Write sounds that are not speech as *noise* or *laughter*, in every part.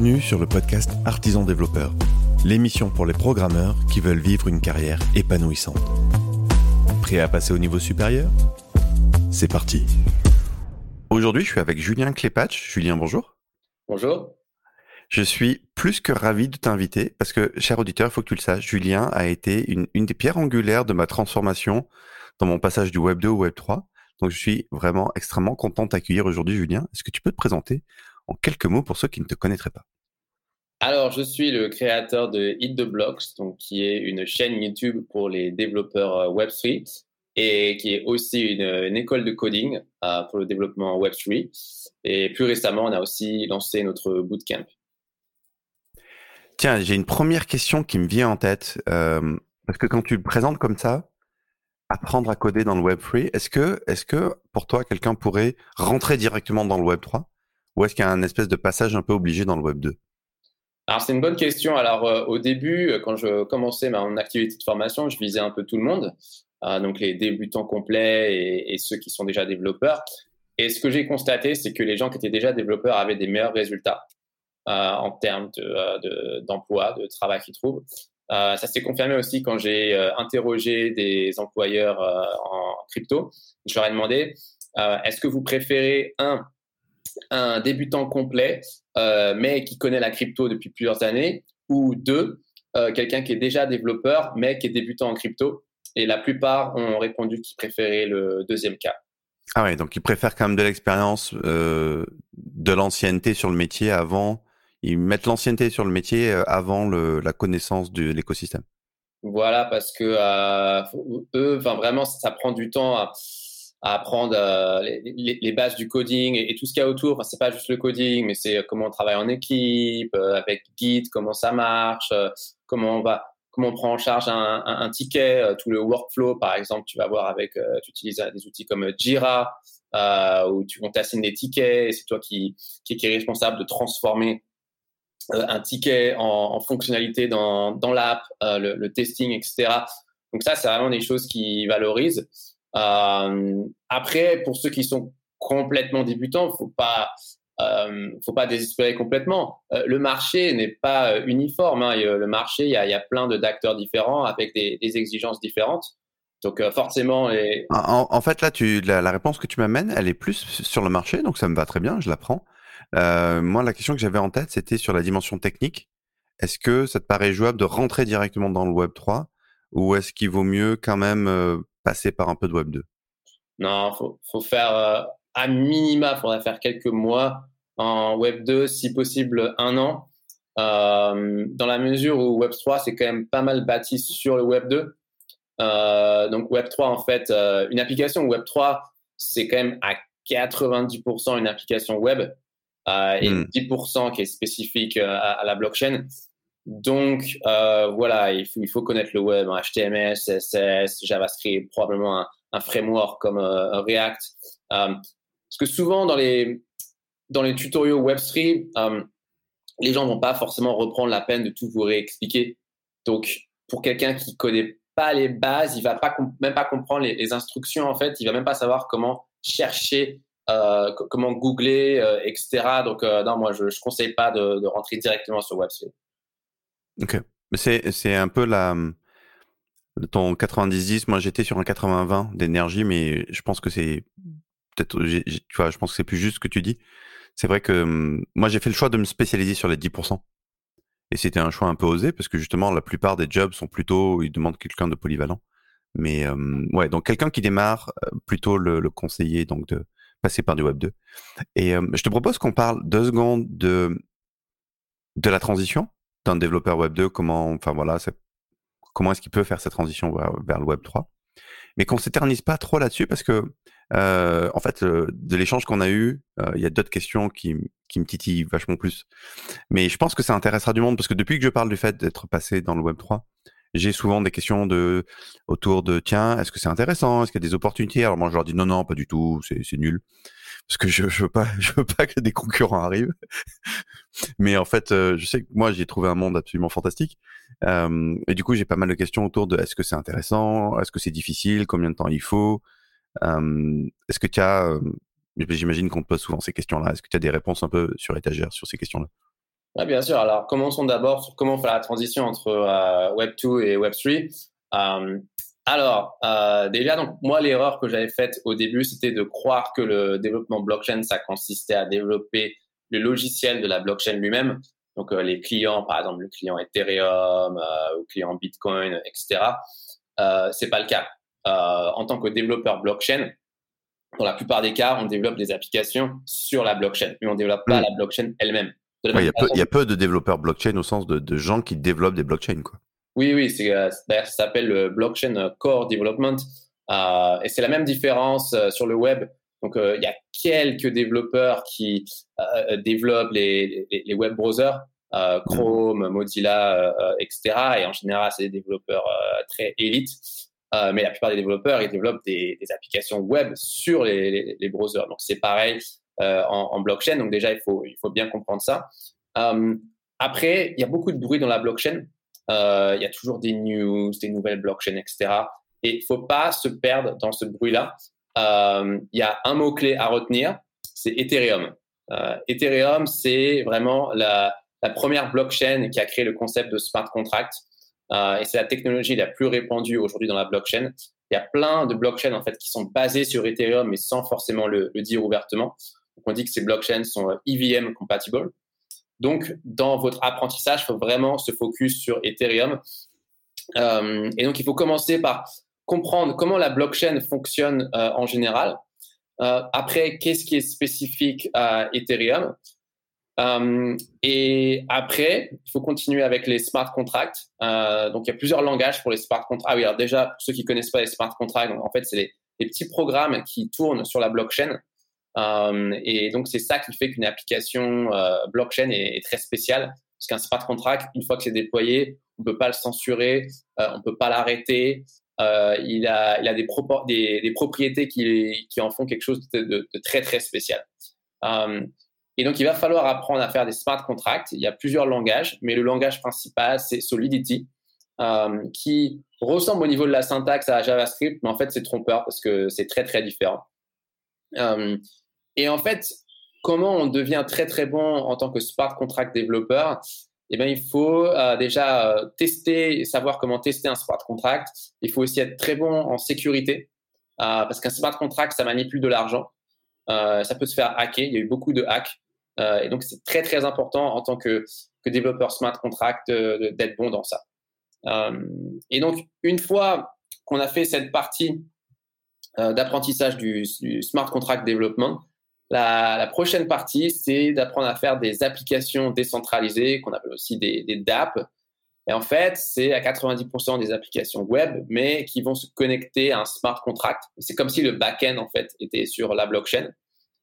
Bienvenue sur le podcast Artisan Développeur, l'émission pour les programmeurs qui veulent vivre une carrière épanouissante. Prêt à passer au niveau supérieur? C'est parti. Aujourd'hui, je suis avec Julien Clépatch. Julien, bonjour. Bonjour. Je suis plus que ravi de t'inviter parce que, cher auditeur, il faut que tu le saches, Julien a été une, une des pierres angulaires de ma transformation dans mon passage du Web 2 au Web 3. Donc, je suis vraiment extrêmement content de t'accueillir aujourd'hui, Julien. Est-ce que tu peux te présenter en quelques mots pour ceux qui ne te connaîtraient pas Alors, je suis le créateur de Hit the Blocks, donc, qui est une chaîne YouTube pour les développeurs euh, Web3 et qui est aussi une, école de coding euh, pour le développement Web3. Et plus récemment, on a aussi lancé notre bootcamp. Tiens, j'ai une première question qui me vient en tête. Euh, parce que quand tu le présentes comme ça, apprendre à coder dans le Web3, est-ce que, est-ce que pour toi, quelqu'un pourrait rentrer directement dans le Web3 ou est-ce qu'il y a un espèce de passage un peu obligé dans le Web 2 alors c'est une bonne question. Alors euh, au début, euh, quand je commençais mon activité de formation, je visais un peu tout le monde, euh, donc les débutants complets et, ceux qui sont déjà développeurs. Et ce que j'ai constaté, c'est que les gens qui étaient déjà développeurs avaient des meilleurs résultats en termes d'emploi, de, de, travail qu'ils trouvent. ça s'est confirmé aussi quand j'ai interrogé des employeurs en crypto. Je leur ai demandé est-ce que vous préférez un un débutant complet, euh, mais qui connaît la crypto depuis plusieurs années, ou deux, euh, quelqu'un qui est déjà développeur, mais qui est débutant en crypto. Et la plupart ont répondu qu'ils préféraient le deuxième cas. Ah ouais, donc ils préfèrent quand même de l'expérience, euh, de l'ancienneté sur le métier avant. Ils mettent l'ancienneté sur le métier avant la connaissance de l'écosystème. Voilà, parce que eux, enfin vraiment, ça prend du temps à à apprendre euh, les, bases du coding et, tout ce qu'il y a autour. Enfin, c'est pas juste le coding, mais c'est comment on travaille en équipe, euh, avec Git, comment ça marche, euh, comment on va, comment on prend en charge un, un, ticket, tout le workflow, par exemple, tu vas voir avec, tu utilises des outils comme Jira, où tu, on t'assigne des tickets et c'est toi qui, qui, qui, est responsable de transformer un ticket en, en fonctionnalité dans, dans l'app, le, le, testing, etc. Donc ça, c'est vraiment des choses qui valorisent. Euh, après, pour ceux qui sont complètement débutants, faut pas euh, faut pas désespérer complètement. Euh, le marché n'est pas uniforme. Hein. Le marché, il y a, plein d'acteurs différents avec des, exigences différentes. Donc forcément, en, fait, là, la réponse que tu m'amènes, elle est plus sur le marché, donc ça me va très bien, je la prends. moi, la question que j'avais en tête, c'était sur la dimension technique. Est-ce que ça te paraît jouable de rentrer directement dans le Web 3 ou est-ce qu'il vaut mieux quand même passer par un peu de Web 2 Non, faut, faut faire euh, à minima, il faudrait faire quelques mois en Web 2, si possible un an, euh, dans la mesure où Web 3 c'est quand même pas mal bâti sur le Web 2. Euh, donc Web 3 en fait, une application Web 3 c'est quand même à 90% une application web et 10% hmm. qui est spécifique à, la blockchain. Donc euh, voilà, il faut, connaître le web, HTML, CSS, JavaScript, probablement un, framework comme euh, React. Euh, parce que souvent dans les, dans les tutoriaux Web3, les gens vont pas forcément reprendre la peine de tout vous réexpliquer. Donc pour quelqu'un qui connaît pas les bases, il va pas même pas comprendre les, instructions en fait, il va même pas savoir comment chercher comment googler, etc. Donc, non, moi, je ne conseille pas de, de, rentrer directement sur Web3. Ok. C'est, un peu la, ton 90-10. Moi, j'étais sur un 80-20 d'énergie, mais je pense que c'est peut-être, tu vois, je pense que c'est plus juste ce que tu dis. C'est vrai que hum, moi, j'ai fait le choix de me spécialiser sur les 10%. Et c'était un choix un peu osé parce que justement, la plupart des jobs sont plutôt, ils demandent quelqu'un de polyvalent. Mais hum, ouais, donc quelqu'un qui démarre, euh, plutôt le, le, conseiller donc de passer par du Web 2. Et hum, je te propose qu'on parle deux secondes de de la transition d'un développeur Web 2, comment, enfin voilà, comment est-ce qu'il peut faire cette transition vers, le Web 3. Mais qu'on s'éternise pas trop là-dessus parce que, euh, en fait, de l'échange qu'on a eu, euh, il y a d'autres questions qui, qui me titillent vachement plus. Mais je pense que ça intéressera du monde parce que depuis que je parle du fait d'être passé dans le Web 3, j'ai souvent des questions de autour de tiens, est-ce que c'est intéressant, est-ce qu'il y a des opportunités? Alors moi je leur dis non non, pas du tout, c'est nul parce que je, *laughs* je veux pas que des concurrents arrivent. Mais en fait, euh, je sais que moi j'ai trouvé un monde absolument fantastique. Euh, et du coup, j'ai pas mal de questions autour de est-ce que c'est intéressant, est-ce que c'est difficile, combien de temps il faut. Euh, est-ce que tu as, j'imagine qu'on te pose souvent ces questions-là. Est-ce que tu as des réponses un peu sur étagère sur ces questions-là? Oui, bien sûr. Alors, commençons d'abord sur comment faire la transition entre Web 2 et Web 3. Euh, alors, euh, déjà, donc, moi, l'erreur que j'avais faite au début, c'était de croire que le développement blockchain, ça consistait à développer le logiciel de la blockchain lui-même. Donc, euh, les clients, par exemple, le client Ethereum, euh, le client Bitcoin, etc. Euh, c'est pas le cas. Euh, en tant que développeur blockchain, dans la plupart des cas, on développe des applications sur la blockchain, mais on développe pas mm. la blockchain elle-même. Il y, y, a peu de développeurs blockchain au sens de, de gens qui développent des blockchains, quoi. Oui, oui, euh, d'ailleurs, ça s'appelle le blockchain core development. Euh, et c'est la même différence euh, sur le web. Donc, euh, il y a quelques développeurs qui euh, développent les, les, web browsers. Chrome, Mozilla, etc. Et en général, c'est des développeurs très élites. mais la plupart des développeurs, ils développent des, des applications web sur les, les browsers. Donc, c'est pareil en, en, blockchain. Donc, déjà, il faut, il faut bien comprendre ça. après, il y a beaucoup de bruit dans la blockchain. Euh, il y a toujours des news, des nouvelles blockchains, etc. Et il faut pas se perdre dans ce bruit-là. Euh, il y a un mot-clé à retenir, c'est Ethereum. Euh, Ethereum, c'est vraiment la, première blockchain qui a créé le concept de smart contract. Et c'est la technologie la plus répandue aujourd'hui dans la blockchain. Il y a plein de blockchains en fait qui sont basées sur Ethereum, mais sans forcément le, dire ouvertement. Donc on dit que ces blockchains sont EVM compatible. Donc, dans votre apprentissage, il faut vraiment se focus sur Ethereum. Euh, et donc, il faut commencer par comprendre comment la blockchain fonctionne euh, en général. Euh, après, qu'est-ce qui est spécifique à Ethereum? Et après, il faut continuer avec les smart contracts. Donc, il y a plusieurs langages pour les smart contracts. Ah oui, alors déjà, pour ceux qui connaissent pas les smart contracts, en fait, c'est les, petits programmes qui tournent sur la blockchain et donc, c'est ça qui fait qu'une application euh, blockchain est, très spéciale. Parce qu'un smart contract, une fois que c'est déployé, on ne peut pas le censurer, euh, on ne peut pas l'arrêter. il a, des, propriétés qui, en font quelque chose de très, très spécial. et donc, il va falloir apprendre à faire des smart contracts. Il y a plusieurs langages, mais le langage principal, c'est Solidity, qui ressemble au niveau de la syntaxe à JavaScript, mais en fait, c'est trompeur parce que c'est très, très différent. Et en fait, comment on devient très très bon en tant que smart contract développeur? Eh bien, il faut euh, déjà euh, tester, savoir comment tester un smart contract. Il faut aussi être très bon en sécurité, euh, parce qu'un smart contract, ça manipule de l'argent. Ça peut se faire hacker. Il y a eu beaucoup de hacks. et donc, c'est très, très important en tant que, développeur smart contract d'être bon dans ça. et donc, une fois qu'on a fait cette partie d'apprentissage du, smart contract development, la, prochaine partie, c'est d'apprendre à faire des applications décentralisées, qu'on appelle aussi des, des DApp. Et en fait, c'est à 90% des applications web, mais qui vont se connecter à un smart contract. C'est comme si le back-end, en fait, était sur la blockchain.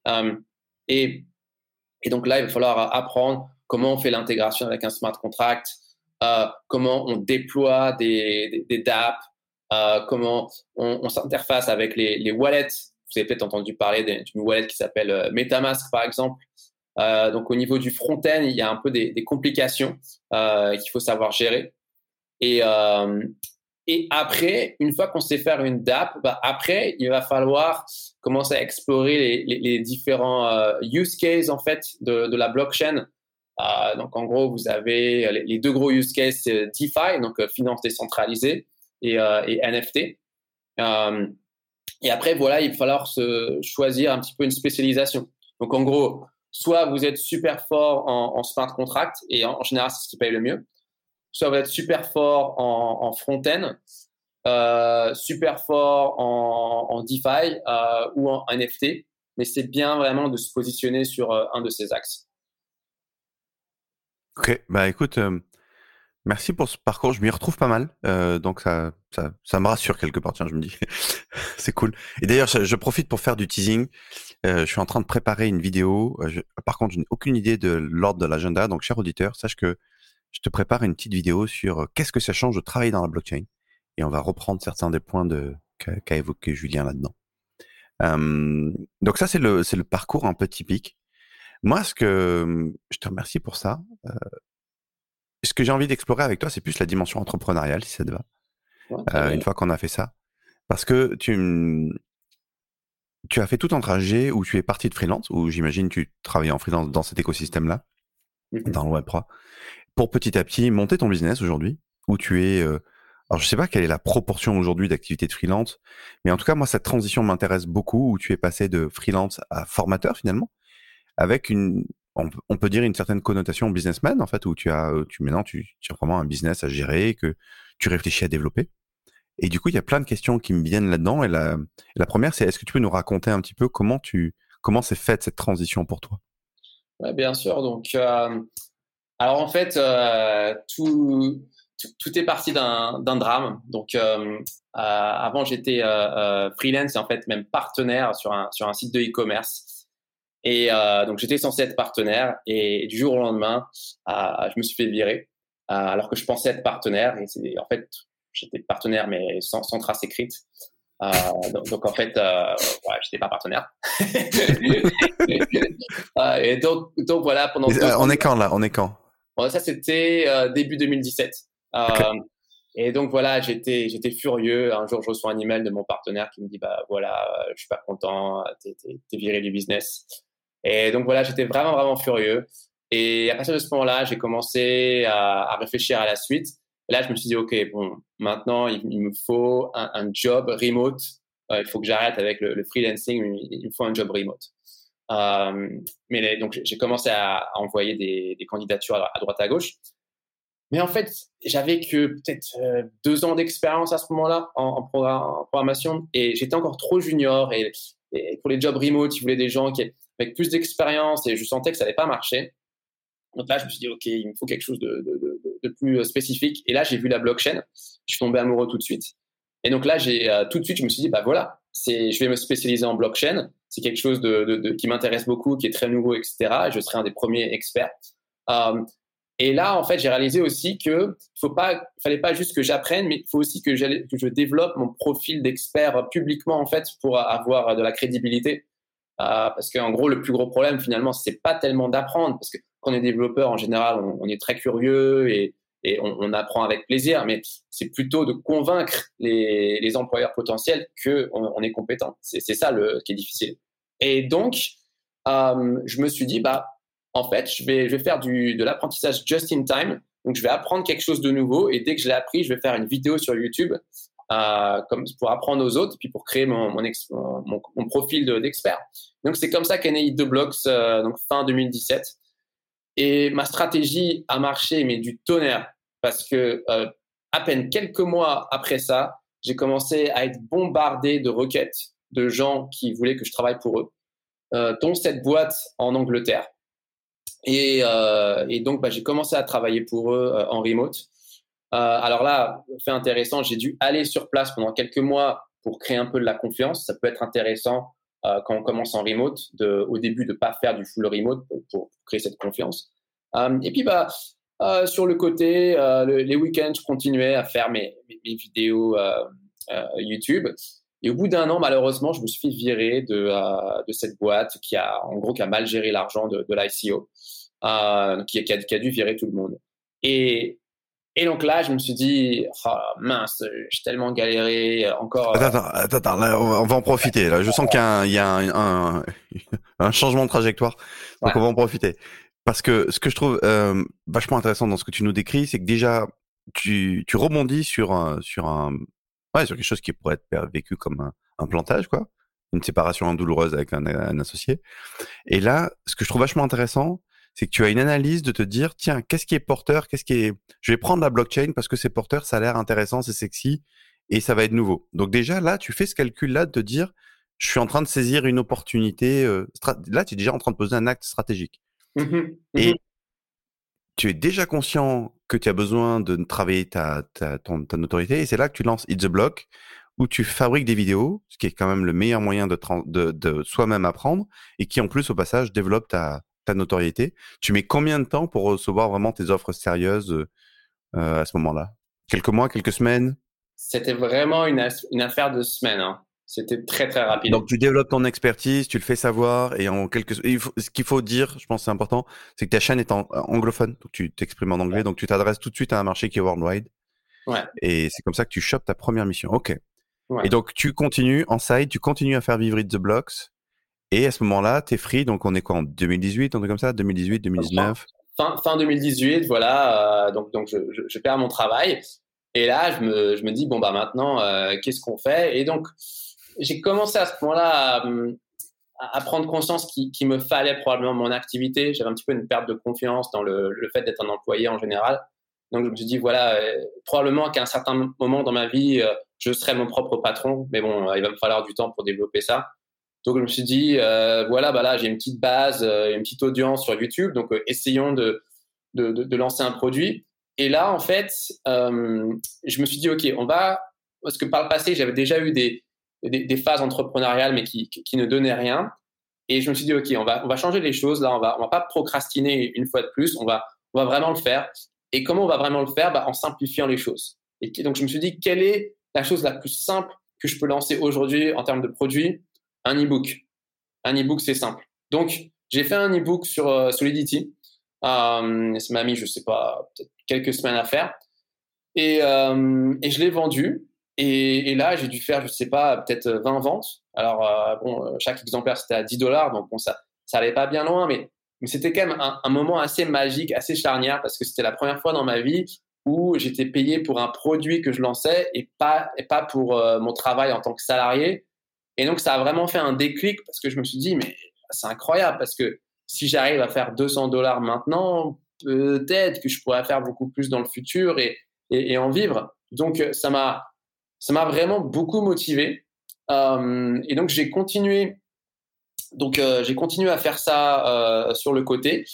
Um, et, donc là, il va falloir apprendre comment on fait l'intégration avec un smart contract, euh, comment on déploie des, des, des DApp, euh, comment on, s'interface avec les wallets vous avez peut-être entendu parler d'une wallet qui s'appelle euh, MetaMask, par exemple. Euh, donc, au niveau du front-end, il y a un peu des, complications euh, qu'il faut savoir gérer. Et, après, une fois qu'on sait faire une DApp, bah après, il va falloir commencer à explorer les, différents use cases en fait de, la blockchain. Donc, en gros, vous avez les, deux gros use cases, DeFi, donc finance décentralisée, et NFT. Et après, voilà, il va falloir se choisir un petit peu une spécialisation. Donc, en gros, soit vous êtes super fort en, en smart contract, et en, général, c'est ce qui paye le mieux. Soit vous êtes super fort en, en front-end, euh, super fort en, DeFi euh, ou en NFT. Mais c'est bien vraiment de se positionner sur euh, un de ces axes. Ok, bah écoute, Merci pour ce parcours, je m'y retrouve pas mal, euh, donc ça, ça, ça, me rassure quelque part. Tiens, je me dis, *laughs* c'est cool. Et d'ailleurs, je, profite pour faire du teasing. Euh, je suis en train de préparer une vidéo. Euh, par contre, je n'ai aucune idée de l'ordre de l'agenda, donc cher auditeur, sache que je te prépare une petite vidéo sur euh, qu'est-ce que ça change de travailler dans la blockchain, et on va reprendre certains des points de qu'a qu évoqué Julien là-dedans. Euh, donc ça, c'est le c'est le parcours un peu typique. Moi, ce que je te remercie pour ça. Ce que j'ai envie d'explorer avec toi, c'est plus la dimension entrepreneuriale, si ça te va. Ouais, euh, une fois qu'on a fait ça. Parce que tu, tu as fait tout un trajet où tu es parti de freelance, où j'imagine tu travailles en freelance dans cet écosystème-là. mmh dans le Web3, pour petit à petit monter ton business aujourd'hui, où tu es... Euh, alors je sais pas quelle est la proportion aujourd'hui d'activité de freelance, mais en tout cas moi cette transition m'intéresse beaucoup, où tu es passé de freelance à formateur finalement, avec une, on, peut dire une certaine connotation businessman en fait, où tu as, tu maintenant tu, tu as vraiment un business à gérer, que tu réfléchis à développer. Et du coup, il y a plein de questions qui me viennent là-dedans. Et la, la première, c'est est-ce que tu peux nous raconter un petit peu comment tu comment s'est faite cette transition pour toi? Ouais, Bien sûr. Donc, euh, alors en fait, euh, tout, tout, est parti d'un drame. Donc, euh, avant, j'étais freelance et en fait même partenaire sur un, sur un site de e-commerce. Et donc, j'étais censé être partenaire et, du jour au lendemain, je me suis fait virer alors que je pensais être partenaire. Et en fait, j'étais partenaire, mais sans, trace écrite. Euh, donc, en fait, euh, ouais, j'étais pas partenaire. *laughs* Euh, et donc, donc voilà, pendant. Euh, on est quand là? On est quand? Ça, c'était début 2017. Et donc voilà, j'étais j'étais furieux. Un jour, je reçois un email de mon partenaire qui me dit bah voilà, je suis pas content, t'es es, viré du business. Et donc voilà, j'étais vraiment vraiment furieux. Et à partir de ce moment-là, j'ai commencé à, réfléchir à la suite. Et là, je me suis dit, OK, bon, maintenant, il, me faut un, job remote. Euh, il faut que j'arrête avec le, freelancing. Il me faut un job remote. Euh, mais donc, j'ai commencé à, envoyer des, candidatures à, droite à gauche. Mais en fait, j'avais que peut-être euh, deux ans d'expérience à ce moment-là en, programmation et j'étais encore trop junior. Et, pour les jobs remote, ils voulaient des gens qui avec plus d'expérience et je sentais que ça n'allait pas marcher. Donc là, je me suis dit, OK, il me faut quelque chose de, plus euh, spécifique. Et là, j'ai vu la blockchain. Je suis tombé amoureux tout de suite. Et donc là, euh, tout de suite, je me suis dit, bah voilà, je vais me spécialiser en blockchain. C'est quelque chose qui m'intéresse beaucoup, qui est très nouveau, etc. Et je serai un des premiers experts. Euh, et là, en fait, j'ai réalisé aussi que faut pas, fallait pas juste que j'apprenne, mais il faut aussi que, que, je développe mon profil d'expert publiquement, en fait, pour avoir de la crédibilité. Parce qu'en gros, le plus gros problème, finalement, c'est pas tellement d'apprendre, parce que quand on est développeur, en général, on, est très curieux et, on, apprend avec plaisir, mais c'est plutôt de convaincre les, employeurs potentiels qu'on on est compétent. C'est ça le, qui est difficile. Et donc, euh, je me suis dit, bah, en fait, je vais, je vais faire du, de l'apprentissage just in time. Donc, je vais apprendre quelque chose de nouveau et dès que je l'ai appris, je vais faire une vidéo sur YouTube comme pour apprendre aux autres, puis pour créer mon, mon, mon, profil d'expert. donc, c'est comme ça qu'est né The Blocks, euh, donc fin 2017. Et ma stratégie a marché, mais du tonnerre, parce que euh, à peine quelques mois après ça, j'ai commencé à être bombardé de requêtes de gens qui voulaient que je travaille pour eux, euh, dont cette boîte en Angleterre. Et, euh, et donc, bah, j'ai commencé à travailler pour eux euh, en remote. Alors là, fait intéressant, j'ai dû aller sur place pendant quelques mois pour créer un peu de la confiance. Ça peut être intéressant euh, quand on commence en remote, au début de pas faire du full remote pour, créer cette confiance. Euh, et puis bah euh, sur le côté, les week-ends, je continuais à faire mes, vidéos YouTube. Et au bout d'un an, malheureusement, je me suis fait virer de, cette boîte qui a, en gros, qui a mal géré l'argent de, l'ICO, qui, qui, a, dû virer tout le monde. Et et donc là, je me suis dit, oh, mince, j'ai tellement galéré encore. Attends, attends, attends on va en profiter. Là. Je sens qu'il y a, un, *laughs* un, changement de trajectoire. Donc on va en profiter. Parce que ce que je trouve euh, vachement intéressant dans ce que tu nous décris, c'est que déjà, tu, tu rebondis sur un, sur un, ouais, sur quelque chose qui pourrait être vécu comme un, un plantage, quoi. Une séparation douloureuse avec un associé. Et là, ce que je trouve vachement intéressant, c'est que tu as une analyse de te dire, tiens, qu'est-ce qui est porteur, qu'est-ce qui est, je vais prendre la blockchain parce que c'est porteur, ça a l'air intéressant, c'est sexy et ça va être nouveau. Donc déjà là, tu fais ce calcul-là de te dire, je suis en train de saisir une opportunité. Euh, là, tu es déjà en train de poser un acte stratégique. Mmh et mmh tu es déjà conscient que tu as besoin de travailler ta, ta, ta notoriété et c'est là que tu lances It's the Block où tu fabriques des vidéos, ce qui est quand même le meilleur moyen de, de, de soi-même apprendre et qui en plus au passage développe ta, ta notoriété. Tu mets combien de temps pour recevoir vraiment tes offres sérieuses euh, à ce moment-là? Quelques mois, quelques semaines? C'était vraiment une, une, affaire de semaines. Hein. C'était très très rapide. Donc tu développes ton expertise, tu le fais savoir et en quelques ce qu'il faut dire, je pense c'est important, c'est que ta chaîne est en anglophone, donc tu t'exprimes en anglais, donc tu t'adresses tout de suite à un marché qui est worldwide. Ouais. Et c'est comme ça que tu chopes ta première mission. Ok. Et donc tu continues en side, tu continues à faire vivre It the Blocks et à ce moment-là, tu es free, donc on est quoi en 2018, on est comme ça 2018, 2019 fin, fin 2018, voilà, donc, donc je, je, perds mon travail. Et là, je me, je me dis, bon, bah maintenant, qu'est-ce qu'on fait? Et donc, j'ai commencé à ce moment-là à, prendre conscience qu'il me fallait probablement mon activité. J'avais un petit peu une perte de confiance dans le, le fait d'être un employé en général. Donc, je me suis dit, voilà, euh, probablement qu'à un certain moment dans ma vie, euh, je serai mon propre patron. Mais bon, il va me falloir du temps pour développer ça. Donc, je me suis dit, euh, voilà, bah là, j'ai une petite base, une petite audience sur YouTube. Donc, essayons de, de, de, lancer un produit. Et là, en fait, je me suis dit, OK, on va. Parce que par le passé, j'avais déjà eu des, des, phases entrepreneuriales, mais qui, qui, ne donnaient rien. Et je me suis dit, OK, on va, on va changer les choses. Là, on va, on va pas procrastiner une fois de plus. On va, on va vraiment le faire. Et comment on va vraiment le faire? Bah, En simplifiant les choses. Et donc, je me suis dit, quelle est la chose la plus simple que je peux lancer aujourd'hui en termes de produit? Un e-book. Un e-book, c'est simple. Donc, j'ai fait un e-book sur euh, Solidity. Euh, ça m'a mis, je sais pas, peut-être quelques semaines à faire. Et, euh, je l'ai vendu. Et, là, j'ai dû faire, je sais pas, peut-être 20 ventes. Alors, euh, bon, chaque exemplaire, c'était à 10 dollars. Donc, bon, ça, ça pas bien loin. Mais c'était quand même un, moment assez magique, assez charnière, parce que c'était la première fois dans ma vie où j'étais payé pour un produit que je lançais et pas, et pas pour euh, mon travail en tant que salarié. Et donc, ça a vraiment fait un déclic parce que je me suis dit, mais c'est incroyable parce que si j'arrive à faire 200 dollars maintenant, peut-être que je pourrais faire beaucoup plus dans le futur et, et, en vivre. Donc, ça m'a, ça m'a vraiment beaucoup motivé. Euh, et donc, j'ai continué donc euh, j'ai continué à faire ça euh, sur le côté.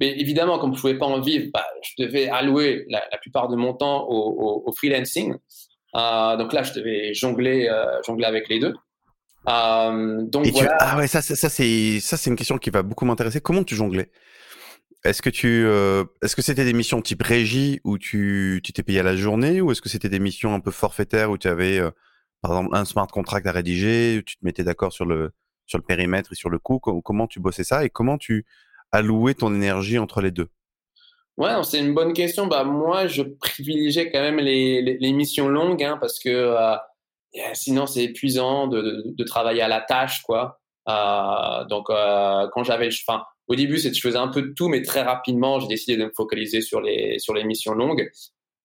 Mais évidemment, comme je ne pouvais pas en vivre, bah, je devais allouer la, plupart de mon temps au, freelancing. Euh, donc là, je devais jongler, jongler avec les deux. Donc voilà. Ah ouais, ça, ça, ça c'est ça, c'est une question qui va beaucoup m'intéresser. Comment tu jonglais? Est-ce que tu, est-ce que c'était des missions type régie où tu, tu t'es payé à la journée, ou est-ce que c'était des missions un peu forfaitaires où tu avais, par exemple, un smart contract à rédiger, où tu te mettais d'accord sur le sur le périmètre et sur le coût? Comment tu bossais ça et comment tu allouais ton énergie entre les deux? Ouais, c'est une bonne question. Bah, moi, je privilégiais quand même les, les, missions longues hein, parce que euh, sinon, c'est épuisant de, de, travailler à la tâche. quoi. Euh, donc, euh, quand j'avais. Enfin, au début, je faisais un peu de tout, mais très rapidement, j'ai décidé de me focaliser sur les, sur les missions longues.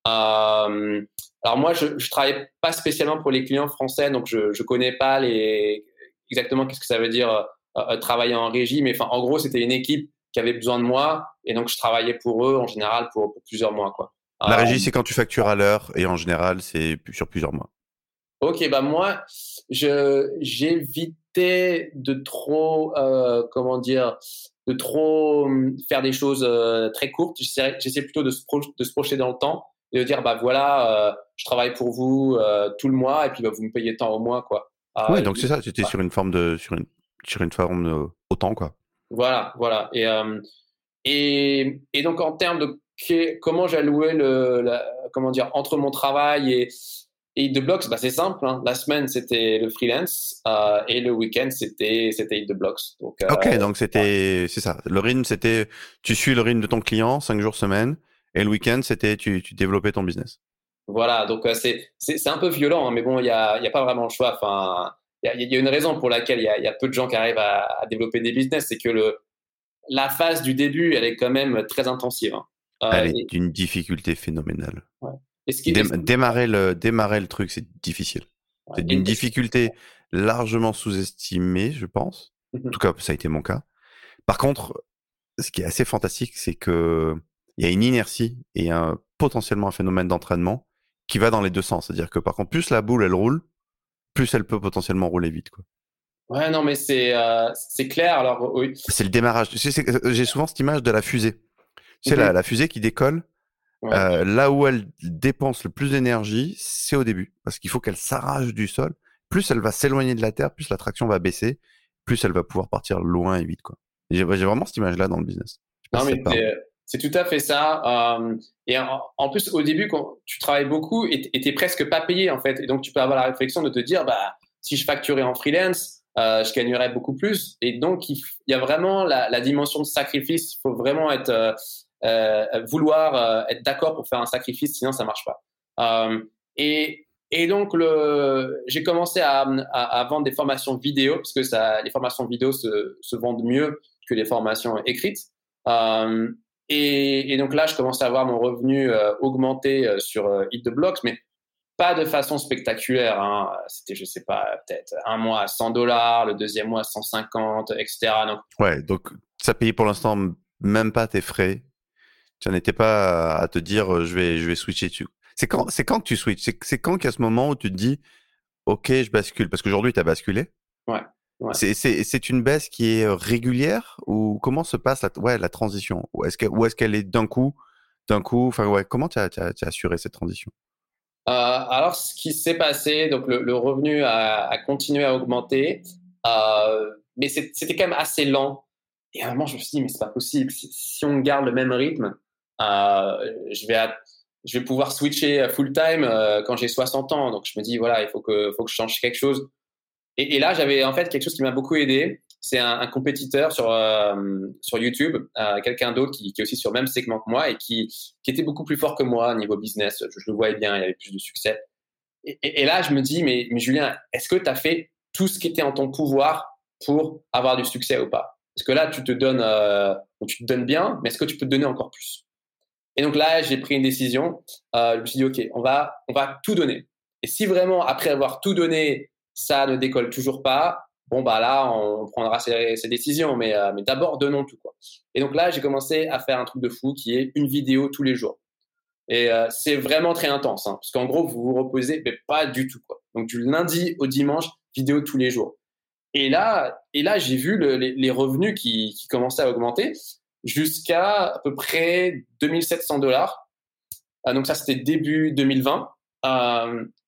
alors, moi, je ne travaillais pas spécialement pour les clients français, donc je ne connais pas les, exactement qu'est-ce que ça veut dire euh, euh, travailler en régie, mais enfin, en gros, c'était une équipe qui avait besoin de moi, et donc je travaillais pour eux en général pour, plusieurs mois, quoi. La euh, régie, c'est quand tu factures à l'heure, et en général, c'est sur plusieurs mois. Ok, bah moi, je j'évitais de trop, comment dire, de trop hum, faire des choses très courtes. J'essaie plutôt de se, de se projeter dans le temps et de dire bah voilà, je travaille pour vous tout le mois et puis bah, vous me payez tant au mois quoi. Ah, oui, donc c'est ça, c'était sur une forme de sur une sur une forme de, autant quoi. Voilà, voilà. Et euh, et, et donc en termes de comment j'allouais le comment dire entre mon travail et et The Blocks, bah c'est simple. Hein. La semaine c'était le freelance euh, et le week-end c'était c'était The Blocks. Donc, euh, ok, donc c'était c'est ça. Le rythme c'était tu suis le rythme de ton client cinq jours semaine et le week-end c'était tu tu développais ton business. Voilà, donc euh, c'est c'est un peu violent, hein, mais bon, il n'y a, y a pas vraiment le choix. Enfin, il y, y a, une raison pour laquelle il y a, y a, peu de gens qui arrivent à, à développer des business, c'est que le, la phase du début, elle est quand même très intensive. Hein. Elle est d'une difficulté phénoménale. Ouais. Démarrer, le, démarrer le truc, c'est difficile. c'est d'une difficulté largement sous-estimée, je pense. En tout cas, ça a été mon cas. Par contre, ce qui est assez fantastique, c'est que il y a une inertie et un, potentiellement un phénomène d'entraînement qui va dans les deux sens. C'est-à-dire que par contre, plus la boule elle roule, plus elle peut potentiellement rouler vite. Quoi. Ouais, non, mais c'est euh, c'est clair. Alors oui. C'est le démarrage. J'ai souvent cette image de la fusée. C'est la, mhm. la, fusée qui décolle. Euh, là où elle dépense le plus d'énergie, c'est au début, parce qu'il faut qu'elle s'arrache du sol. Plus elle va s'éloigner de la terre, plus la traction va baisser, plus elle va pouvoir partir loin et vite. Quoi. J'ai vraiment cette image-là dans le business. Non, mais c'est tout à fait ça. Euh, et en, plus, au début, quand tu travailles beaucoup et tu presque pas payé, en fait. Et donc, tu peux avoir la réflexion de te dire, bah, si je facturais en freelance, euh, je gagnerais beaucoup plus. Et donc, il, y a vraiment la, la, dimension de sacrifice. Il faut vraiment être, euh, euh vouloir euh, être d'accord pour faire un sacrifice, sinon ça marche pas. Euh, et, et donc, j'ai commencé à, vendre des formations vidéo, parce que ça, les formations vidéo se, vendent mieux que les formations écrites. Euh, Et, et, donc là, je commençais à voir mon revenu augmenter sur Hit the Blocks, mais pas de façon spectaculaire. Hein. C'était, je sais pas, peut-être un mois à 100 dollars, le deuxième mois à 150, etc. Donc, ouais, donc ça payait pour l'instant même pas tes frais. Tu n'en étais pas à te dire je vais je vais switcher dessus. C'est quand c'est quand que tu switches? C'est quand qu'à ce moment où tu te dis ok je bascule? Parce qu'aujourd'hui tu as basculé. Ouais. ouais. C'est une baisse qui est régulière ou comment se passe la, ouais, la transition? Ou est-ce qu'elle est, qu'elle est d'un coup d'un coup enfin ouais comment tu as, as, as assuré cette transition? Euh, alors, ce qui s'est passé, donc le, revenu a, continué à augmenter, euh, mais c'était quand même assez lent. Et à un moment, je me suis dit, mais c'est pas possible. Si, on garde le même rythme, je vais je vais pouvoir switcher full time quand j'ai 60 ans. Donc je me dis voilà, il faut que faut que je change quelque chose. Et, là, j'avais en fait quelque chose qui m'a beaucoup aidé c'est un, compétiteur sur, euh, sur YouTube, euh, quelqu'un d'autre qui, qui, est aussi sur le même segment que moi et qui, qui était beaucoup plus fort que moi niveau business. Je, le voyais bien, il avait plus de succès. Et, et, là, je me dis, mais, mais Julien, est-ce que tu as fait tout ce qui était en ton pouvoir pour avoir du succès ou pas? Parce que là, tu te donnes, euh, tu te donnes bien, mais est-ce que tu peux te donner encore plus? Et donc là, j'ai pris une décision. je me suis dit, OK, on va, on va tout donner. Et si vraiment, après avoir tout donné, ça ne décolle toujours pas, bon bah là on prendra ses, décisions. Mais, euh, mais d'abord donnons tout et donc là j'ai commencé à faire un truc de fou qui est une vidéo tous les jours. Et euh, c'est vraiment très intense hein, parce qu'en gros vous vous reposez mais pas du tout donc du lundi au dimanche vidéo tous les jours. Et là et là j'ai vu les, revenus qui commençaient à augmenter jusqu'à à peu près 2700 dollars euh, donc ça c'était début 2020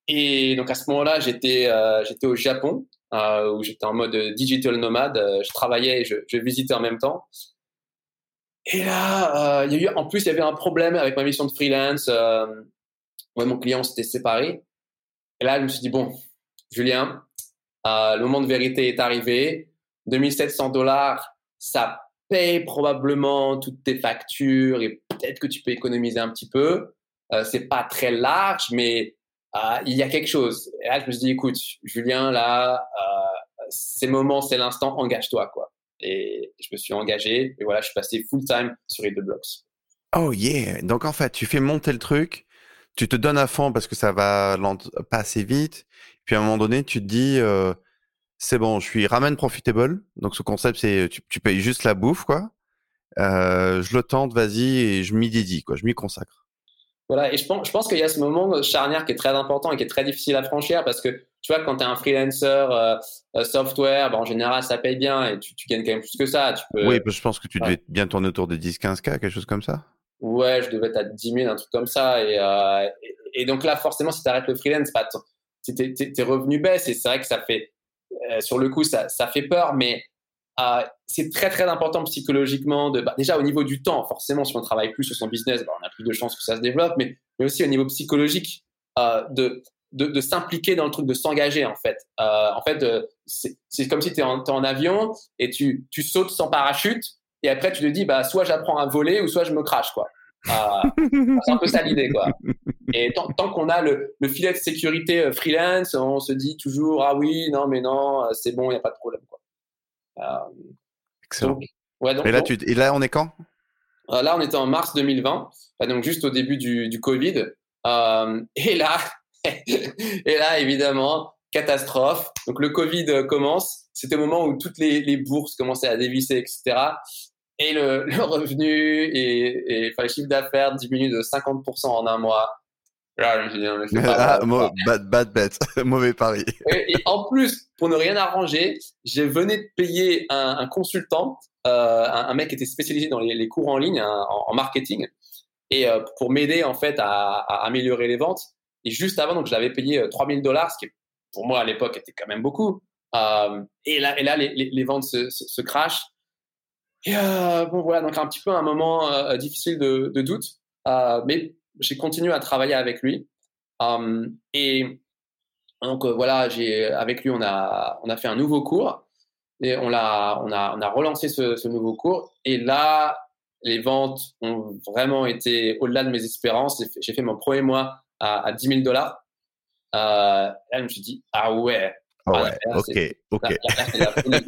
et donc à ce moment-là j'étais j'étais au Japon euh, où j'étais en mode digital nomade. Euh, je travaillais et je, visitais en même temps. Et là, euh, il y a eu, en plus, il y avait un problème avec ma mission de freelance. Euh, ouais, mon client s'était séparé. Et là, je me suis dit, bon, Julien, euh, le moment de vérité est arrivé. 2700 dollars, ça paye probablement toutes tes factures et peut-être que tu peux économiser un petit peu. Euh, c'est pas très large, mais ah, il y a quelque chose. Et là, je me suis dit, écoute, Julien, là, euh, c'est le moment, c'est l'instant, engage-toi, quoi. Et je me suis engagé, et voilà, je suis passé full time sur les deux blocks. Oh yeah! Donc, en fait, tu fais monter le truc, tu te donnes à fond parce que ça va pas assez vite, puis à un moment donné, tu te dis, euh, c'est bon, je suis ramen profitable. Donc, ce concept, c'est tu, tu payes juste la bouffe, quoi. Euh, je le tente, vas-y, et je m'y dédie, quoi. Je m'y consacre. Voilà, et je pense, je pense qu'il y a ce moment charnière qui est très important et qui est très difficile à franchir parce que tu vois, quand tu es un freelancer euh, euh, software, bah, en général, ça paye bien et tu, tu, gagnes quand même plus que ça. Tu peux... Oui, je pense que tu devais bien tourner autour de 10-15K, quelque chose comme ça. Ouais, je devais être à 10 000, un truc comme ça. Et, euh, et, donc là, forcément, si tu arrêtes le freelance, bah, tes, revenus baissent et c'est vrai que ça fait, euh, sur le coup, ça, fait peur, mais euh, c'est très très important psychologiquement bah, déjà au niveau du temps forcément si on travaille plus sur son business bah, on a plus de chances que ça se développe mais, aussi au niveau psychologique euh, de, de, s'impliquer dans le truc de s'engager en fait. En fait c'est comme si tu es, en avion et tu, tu sautes sans parachute et après tu te dis bah soit j'apprends à voler ou soit je me crache quoi c'est un peu ça l'idée quoi et tant, tant qu'on a le, le, filet de sécurité freelance on se dit toujours ah oui non mais non c'est bon il n'y a pas de problème quoi euh, Excellent. et, là, tu, et là, on est quand? Euh, Là, on était en mars 2020, donc juste au début du, du Covid. Euh, et là, *laughs* et là, évidemment, catastrophe. Donc le Covid commence. C'était au moment où toutes les, les, bourses commençaient à dévisser, etc. Et le, *laughs* le revenu et, et enfin, le chiffre d'affaires diminue de 50% en un mois. Ah, *laughs* bad, bad bet, *laughs* mauvais pari. Et, en plus, pour ne rien arranger, j'ai venu de payer un, un consultant, euh, un, mec qui était spécialisé dans les, les cours en ligne, en, marketing, et euh, pour m'aider en fait à, à, améliorer les ventes. Et juste avant, donc je l'avais payé 3000 euh, dollars, ce qui pour moi à l'époque était quand même beaucoup. Euh, et là, et là les, les, les ventes se, se, se crashent. Et euh, bon voilà, donc un petit peu un moment euh, difficile de, de doute, mais j'ai continué à travailler avec lui. Um, et donc euh, voilà, j'ai avec lui on a on a fait un nouveau cours et on l'a on a on a relancé ce, ce, nouveau cours et là les ventes ont vraiment été au-delà de mes espérances. J'ai fait mon premier mois à, à 10 000 dollars. Euh, là, je me suis dit ah ouais. Ah ouais, ok, ok. c'est la,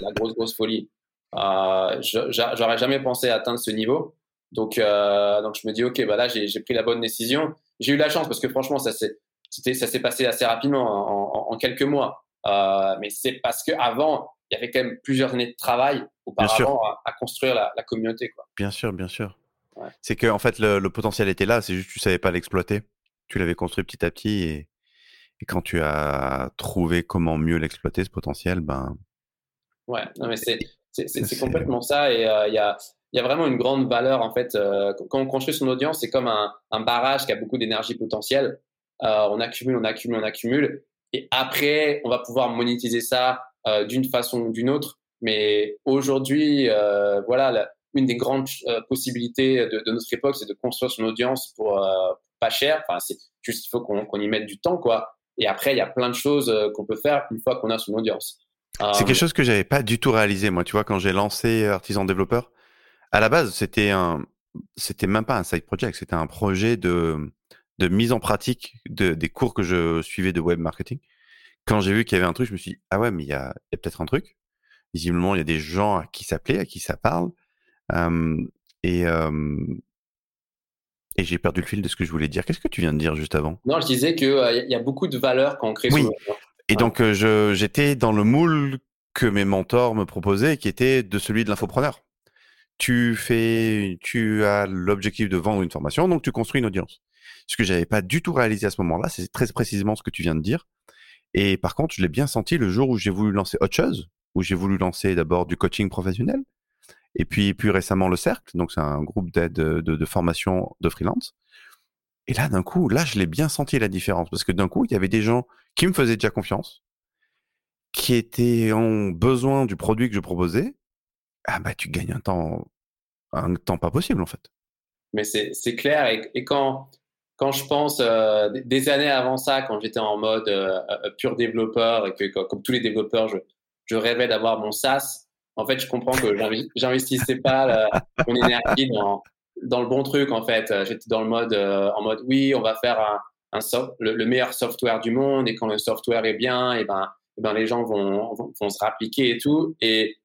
la, grosse grosse folie. Euh, J'aurais jamais pensé atteindre ce niveau. Donc, euh, donc je me dis, OK, bah là, j'ai pris la bonne décision. J'ai eu la chance parce que franchement, ça s'est passé assez rapidement, en, quelques mois. Euh, mais c'est parce qu'avant, il y avait quand même plusieurs années de travail auparavant à, à, construire la, la, communauté. Quoi. Bien sûr, bien sûr. C'est que en fait, le, potentiel était là, c'est juste que tu savais pas l'exploiter. Tu l'avais construit petit à petit et, et, quand tu as trouvé comment mieux l'exploiter, ce potentiel, ben. Ouais, non, mais c'est complètement ça. Et euh, il y a il y a vraiment une grande valeur en fait. Euh, quand on construit son audience, c'est comme un, un, barrage qui a beaucoup d'énergie potentielle. Euh, on accumule, on accumule, on accumule, et après, on va pouvoir monétiser ça euh, d'une façon ou d'une autre. Mais aujourd'hui, voilà, une des grandes possibilités de, de, notre époque, c'est de construire son audience pour pas cher. Enfin, c'est juste il faut qu'on y mette du temps, quoi. Et après, il y a plein de choses qu'on peut faire une fois qu'on a son audience. C'est quelque chose que j'avais pas du tout réalisé, moi. Tu vois, quand j'ai lancé Artisan Développeur, à la base, c'était un, c'était même pas un side project, c'était un projet de, de mise en pratique de, des cours que je suivais de web marketing. Quand j'ai vu qu'il y avait un truc, je me suis dit, ah ouais, mais il y a, y a peut-être un truc. Visiblement, il y a des gens à qui ça plaît, à qui ça parle. et, et j'ai perdu le fil de ce que je voulais dire. Qu'est-ce que tu viens de dire juste avant? Non, je disais qu'il euh, il y a beaucoup de valeur quand on crée oui. Et donc, je, j'étais dans le moule que mes mentors me proposaient, qui était de celui de l'infopreneur tu fais, tu as l'objectif de vendre une formation, donc tu construis une audience. Ce que j'avais pas du tout réalisé à ce moment-là, c'est très précisément ce que tu viens de dire. Et par contre, je l'ai bien senti le jour où j'ai voulu lancer autre chose, où j'ai voulu lancer d'abord du coaching professionnel, et puis plus récemment le cercle, donc c'est un groupe d'aide de, de, formation de freelance. Et là, d'un coup, là, je l'ai bien senti la différence, parce que d'un coup, il y avait des gens qui me faisaient déjà confiance, qui étaient en besoin du produit que je proposais, ah bah tu gagnes un temps, un temps pas possible en fait. Mais c'est clair. Et, quand, quand je pense euh, des années avant ça, quand j'étais en mode euh, euh, pur développeur et que comme tous les développeurs, je, je rêvais d'avoir mon SaaS, en fait, je comprends que j'investissais pas mon énergie dans, dans, le bon truc. En fait, j'étais dans le mode en mode oui, on va faire un, le, meilleur software du monde et quand le software est bien, et ben, et ben les gens vont, vont, vont se rappliquer et tout. Et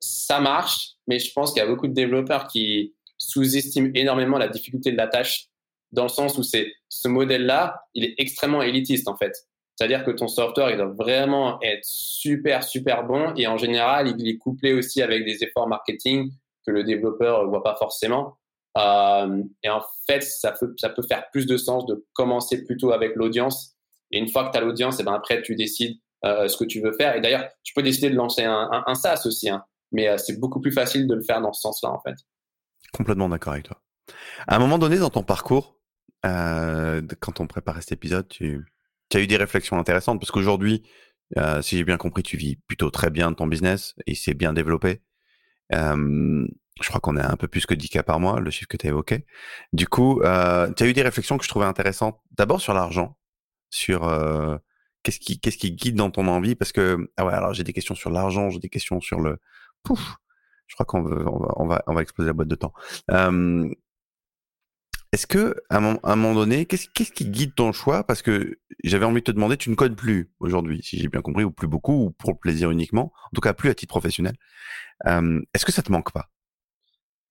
ça marche, mais je pense qu'il y a beaucoup de développeurs qui sous-estiment énormément la difficulté de la tâche, dans le sens où c'est ce modèle-là, il est extrêmement élitiste en fait. C'est-à-dire que ton software, il doit vraiment être super, super bon. Et en général, il est couplé aussi avec des efforts marketing que le développeur ne voit pas forcément. Euh, et en fait, ça peut, faire plus de sens de commencer plutôt avec l'audience. Et une fois que tu as l'audience, et eh ben après, tu décides euh, ce que tu veux faire. Et d'ailleurs, tu peux décider de lancer un, un, SaaS aussi. Hein mais euh, c'est beaucoup plus facile de le faire dans ce sens-là, en fait. Complètement d'accord avec toi. À un moment donné dans ton parcours, quand on préparait cet épisode, tu, as eu des réflexions intéressantes parce qu'aujourd'hui, si j'ai bien compris, tu vis plutôt très bien ton business et c'est bien développé. Je crois qu'on est un peu plus que 10 cas par mois, le chiffre que tu as évoqué. Du coup, euh, tu as eu des réflexions que je trouvais intéressantes. D'abord sur l'argent, sur euh, qu'est-ce qui, qu'est-ce qui guide dans ton envie, parce que ah ouais, alors j'ai des questions sur l'argent, j'ai des questions sur le pouf, je crois qu'on va, on va, on va, exploser la boîte de temps. Euh, est-ce que à un, moment donné, qu'est-ce, qui guide ton choix? Parce que j'avais envie de te demander, tu ne codes plus aujourd'hui, si j'ai bien compris, ou plus beaucoup, ou pour le plaisir uniquement, en tout cas plus à titre professionnel. Est-ce que ça te manque pas?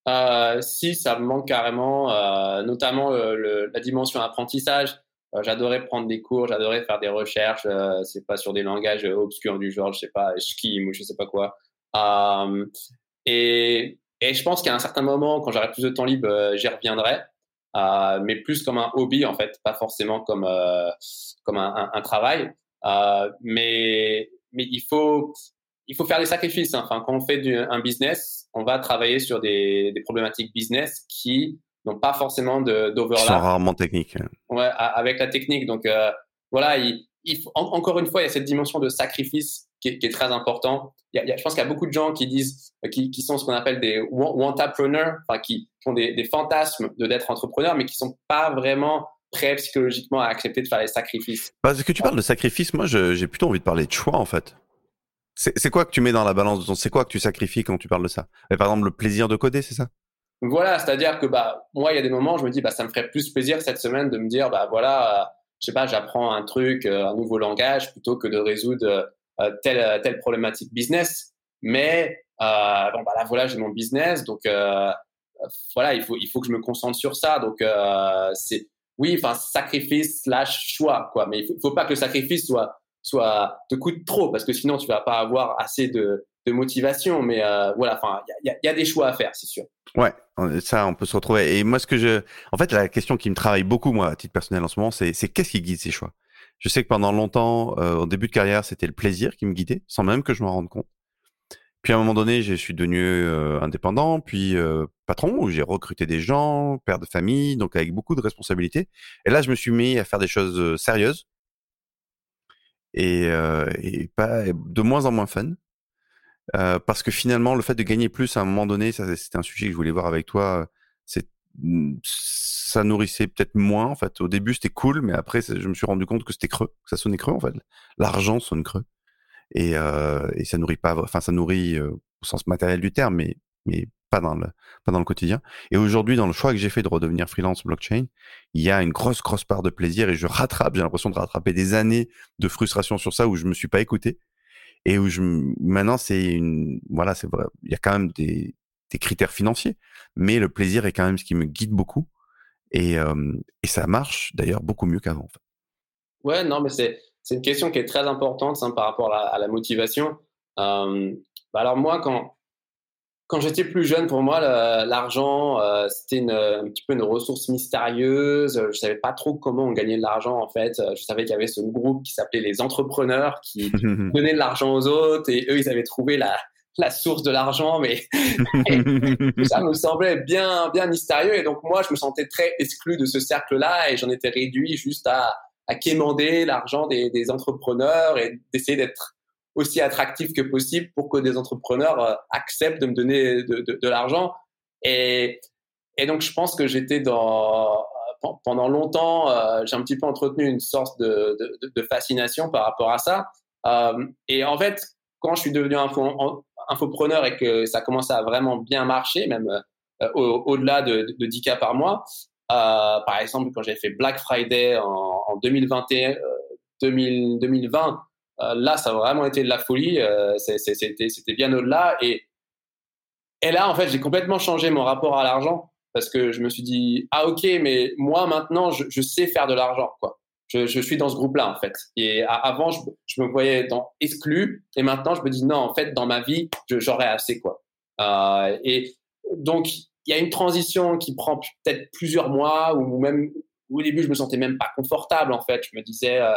Euh, Si, ça me manque carrément, euh, notamment le, la dimension apprentissage. Euh, j'adorais prendre des cours, j'adorais faire des recherches, euh, c'est pas sur des langages obscurs du genre, je sais pas, Scheme ou je sais pas quoi. Euh, et, je pense qu'à un certain moment, quand j'aurai plus de temps libre, euh, j'y reviendrai. Euh, mais plus comme un hobby en fait, pas forcément comme comme un, travail. mais il faut il faut faire des sacrifices. Hein. Enfin, quand on fait du, un business, on va travailler sur des, des problématiques business qui n'ont pas forcément d'overlap. Sont rarement techniques. Ouais, avec la technique. Donc voilà, il, il faut, encore une fois, il y a cette dimension de sacrifice qui est, qui est très important. Il y a, je pense qu'il y a beaucoup de gens qui disent, qui, qui sont ce qu'on appelle des wantapreneurs, enfin qui ont des, des fantasmes de d'être entrepreneur, mais qui sont pas vraiment prêts psychologiquement à accepter de faire les sacrifices. Parce que tu parles de sacrifice, moi j'ai plutôt envie de parler de choix en fait. C'est quoi que tu mets dans la balance de ton C'est quoi que tu sacrifies quand tu parles de ça? Par exemple, le plaisir de coder, c'est ça? Voilà, c'est-à-dire que bah moi, il y a des moments, je me dis, bah ça me ferait plus plaisir cette semaine de me dire, bah voilà, je sais pas, j'apprends un truc, euh, un nouveau langage, plutôt que de résoudre euh, telle, telle problématique business. Mais euh, bon, bah là, voilà, j'ai mon business, donc voilà, il faut, il faut que je me concentre sur ça. Donc, c'est, oui, enfin, sacrifice slash choix, quoi. Mais il faut, faut pas que le sacrifice soit, soit, te coûte trop parce que sinon tu vas pas avoir assez de, motivation. Mais voilà, enfin, il y a, des choix à faire, c'est sûr. Ouais, ça, on peut se retrouver. Et moi, ce que je, en fait, la question qui me travaille beaucoup, moi, à titre personnel en ce moment, c'est, qu'est-ce qui guide ces choix? Je sais que pendant longtemps, au début de carrière, c'était le plaisir qui me guidait, sans même que je m'en rende compte. Puis à un moment donné, je suis devenu euh, indépendant, puis euh, patron, où j'ai recruté des gens, père de famille, donc avec beaucoup de responsabilités. Et là, je me suis mis à faire des choses euh, sérieuses et, et pas de moins en moins fun. parce que finalement, le fait de gagner plus à un moment donné, ça c'était un sujet que je voulais voir avec toi. C'est mmh, ça nourrissait peut-être moins en fait. Au début, c'était cool, mais après, je me suis rendu compte que c'était creux, que ça sonnait creux en fait. L'argent sonne creux et, euh, et ça nourrit pas, enfin ça nourrit euh, au sens matériel du terme, mais mais pas dans le pas dans le quotidien. Et aujourd'hui, dans le choix que j'ai fait de redevenir freelance blockchain, il y a une grosse grosse part de plaisir et je rattrape. J'ai l'impression de rattraper des années de frustration sur ça où je me suis pas écouté et où je maintenant c'est une voilà c'est vrai. Il y a quand même des des critères financiers, mais le plaisir est quand même ce qui me guide beaucoup et et ça marche d'ailleurs beaucoup mieux qu'avant. En. Ouais, non, mais c'est c'est une question qui est très importante hein, par rapport à, la motivation. Bah alors moi, quand, quand j'étais plus jeune, pour moi, l'argent, euh, c'était un petit peu une ressource mystérieuse. Je savais pas trop comment on gagnait de l'argent, en fait. Je savais qu'il y avait ce groupe qui s'appelait les entrepreneurs qui *laughs* donnaient de l'argent aux autres et eux, ils avaient trouvé la, la source de l'argent, mais *laughs* ça me semblait bien, bien mystérieux. Et donc, moi, je me sentais très exclu de ce cercle-là et j'en étais réduit juste à, à quémander l'argent des, des, entrepreneurs et d'essayer d'être aussi attractif que possible pour que des entrepreneurs euh, acceptent de me donner de, l'argent. Et, donc, je pense que j'étais dans pendant longtemps, euh, j'ai un petit peu entretenu une sorte de, fascination par rapport à ça. Euh, et en fait, quand je suis devenu info, infopreneur et que ça commençait à vraiment bien marcher, même euh, au-delà de, de, 10 cas par mois, euh, par exemple, quand j'ai fait Black Friday en, en 2021, 2020, euh, euh, là, ça a vraiment été de la folie. C'était bien au-delà. Et, là, en fait, j'ai complètement changé mon rapport à l'argent parce que je me suis dit, ah ok, mais moi maintenant, je, sais faire de l'argent. quoi. Je, suis dans ce groupe-là, en fait. Et avant, je, me voyais exclu. Et maintenant, je me dis, non, en fait, dans ma vie, j'aurais assez. quoi. Euh, et donc, il y a une transition qui prend peut-être plusieurs mois ou même au début je me sentais même pas confortable en fait je me disais euh,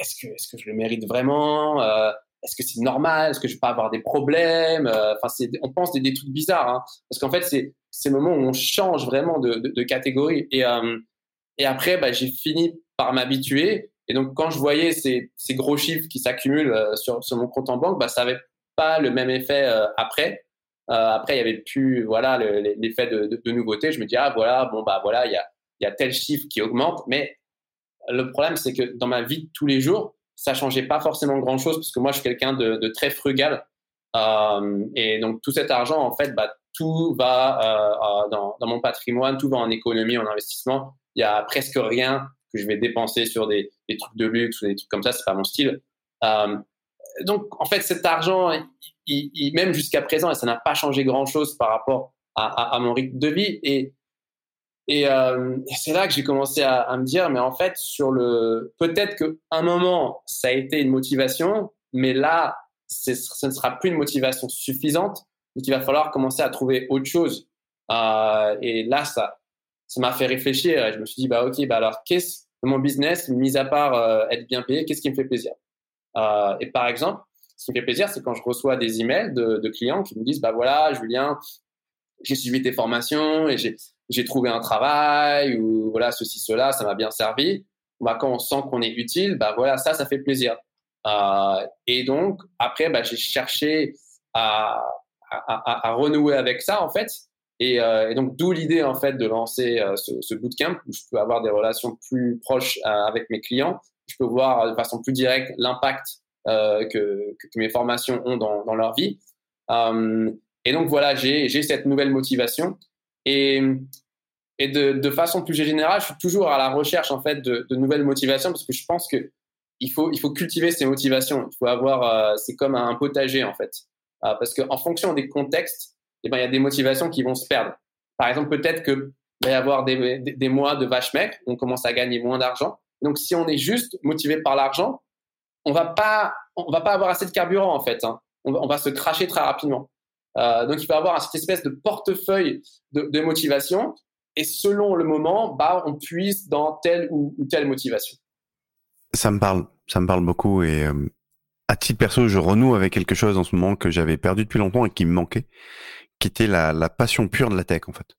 est-ce que je le mérite vraiment euh, est-ce que c'est normal est-ce que je vais pas avoir des problèmes euh, enfin c'est on pense des, trucs bizarres hein, parce qu'en fait c'est c'est le moment où on change vraiment de, catégorie et euh, après bah, j'ai fini par m'habituer. Et donc quand je voyais ces, gros chiffres qui s'accumulent sur, mon compte en banque bah ça avait pas le même effet après. Après, il y avait plus voilà l'effet de, de, nouveauté. Je me dis ah voilà bon bah voilà il y a y a tel chiffre qui augmente, mais le problème c'est que dans ma vie de tous les jours, ça changeait pas forcément grand chose parce que moi je suis quelqu'un de, très frugal euh, et donc tout cet argent en fait bah tout va euh, dans, mon patrimoine, tout va en économie, en investissement. Il y a presque rien que je vais dépenser sur des, trucs de luxe ou des trucs comme ça, c'est pas mon style. Euh, donc, en fait, cet argent, même jusqu'à présent, ça n'a pas changé grand-chose par rapport à, à, mon rythme de vie. Et, et, euh, c'est là que j'ai commencé à, à, me dire, mais en fait, sur le, peut-être qu'à un moment, ça a été une motivation, mais là, ce ne sera plus une motivation suffisante. Donc, il va falloir commencer à trouver autre chose. Euh, et là, ça, ça m'a fait réfléchir. Et je me suis dit, bah ok, bah alors qu'est-ce mon business, mis à part euh, être bien payé, qu'est-ce qui me fait plaisir? Euh, et par exemple, ce qui me fait plaisir, c'est quand je reçois des emails de, de, clients qui me disent, bah voilà, Julien, j'ai suivi tes formations et j'ai trouvé un travail ou voilà ceci cela, ça m'a bien servi. Bah, quand on sent qu'on est utile, bah voilà, ça, ça fait plaisir. Euh, et donc après, bah, j'ai cherché à, à, à, renouer avec ça en fait. Et, euh, et donc d'où l'idée en fait de lancer euh, ce, ce, bootcamp où je peux avoir des relations plus proches euh, avec mes clients je peux voir de façon plus directe l'impact que, que, mes formations ont dans, dans leur vie. Et donc voilà, j'ai cette nouvelle motivation. Et, de, façon plus générale, je suis toujours à la recherche en fait de, nouvelles motivations parce que je pense que il faut, cultiver ces motivations. Il faut avoir, euh, c'est comme un potager en fait, euh, parce qu'en fonction des contextes, eh ben il y a des motivations qui vont se perdre. par exemple, peut-être qu'il va y avoir des, mois de vache maigre, on commence à gagner moins d'argent. Donc, si on est juste motivé par l'argent, on va pas, on va pas avoir assez de carburant en fait. Hein. On, va, se cracher très rapidement. Euh, donc, il va avoir cette espèce de portefeuille de, de, motivation, et selon le moment, bah, on puise dans telle ou, telle motivation. Ça me parle, ça me parle beaucoup, et euh, à titre perso, je renoue avec quelque chose en ce moment que j'avais perdu depuis longtemps et qui me manquait, qui était la, passion pure de la tech en fait.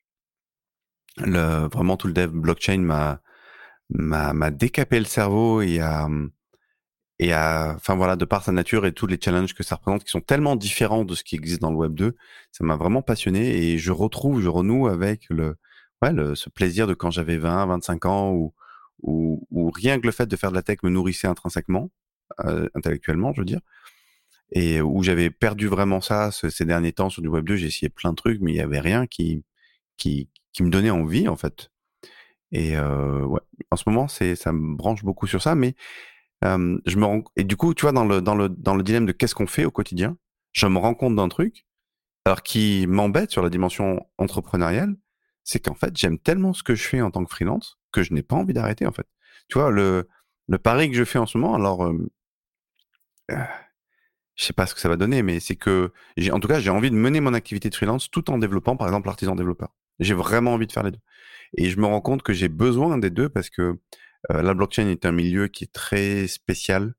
Vraiment tout le dev blockchain m'a décapé le cerveau et a et à, enfin voilà, de par sa nature et tous les challenges que ça représente, qui sont tellement différents de ce qui existe dans le Web 2, ça m'a vraiment passionné et je retrouve, je renoue avec le, ouais, le, ce plaisir de quand j'avais 20, 25 ans ou où, rien que le fait de faire de la tech me nourrissait intrinsèquement, euh, intellectuellement, je veux dire, et où j'avais perdu vraiment ça ces derniers temps sur du Web 2. J'ai essayé plein de trucs, mais il y avait rien qui, qui, qui me donnait envie en fait. Et euh, ouais, en ce moment, c'est ça me branche beaucoup sur ça, mais je me rends... et du coup, tu vois, dans le dans le dans le dilemme de qu'est-ce qu'on fait au quotidien, je me rends compte d'un truc, alors qui m'embête sur la dimension entrepreneuriale, c'est qu'en fait, j'aime tellement ce que je fais en tant que freelance que je n'ai pas envie d'arrêter en fait. Tu vois, le le pari que je fais en ce moment, alors euh, je sais pas ce que ça va donner, mais c'est que en tout cas j'ai envie de mener mon activité de freelance tout en développant, par exemple, l'artisan développeur. J'ai vraiment envie de faire les deux. Et je me rends compte que j'ai besoin des deux parce que la blockchain est un milieu qui est très spécial,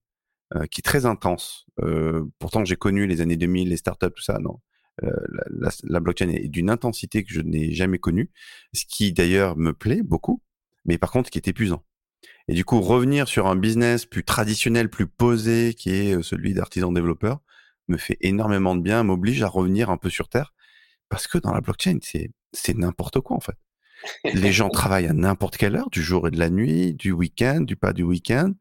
euh, qui est très intense. Euh, pourtant, j'ai connu les années 2000, les startups, tout ça. Non, la, la, blockchain est d'une intensité que je n'ai jamais connue, ce qui d'ailleurs me plaît beaucoup, mais par contre qui est épuisant. Et du coup, revenir sur un business plus traditionnel, plus posé, qui est celui d'artisan développeur, me fait énormément de bien, m'oblige à revenir un peu sur terre, parce que dans la blockchain, c'est n'importe quoi en fait. Les gens travaillent à n'importe quelle heure, du jour et de la nuit, du week-end, du pas du week-end.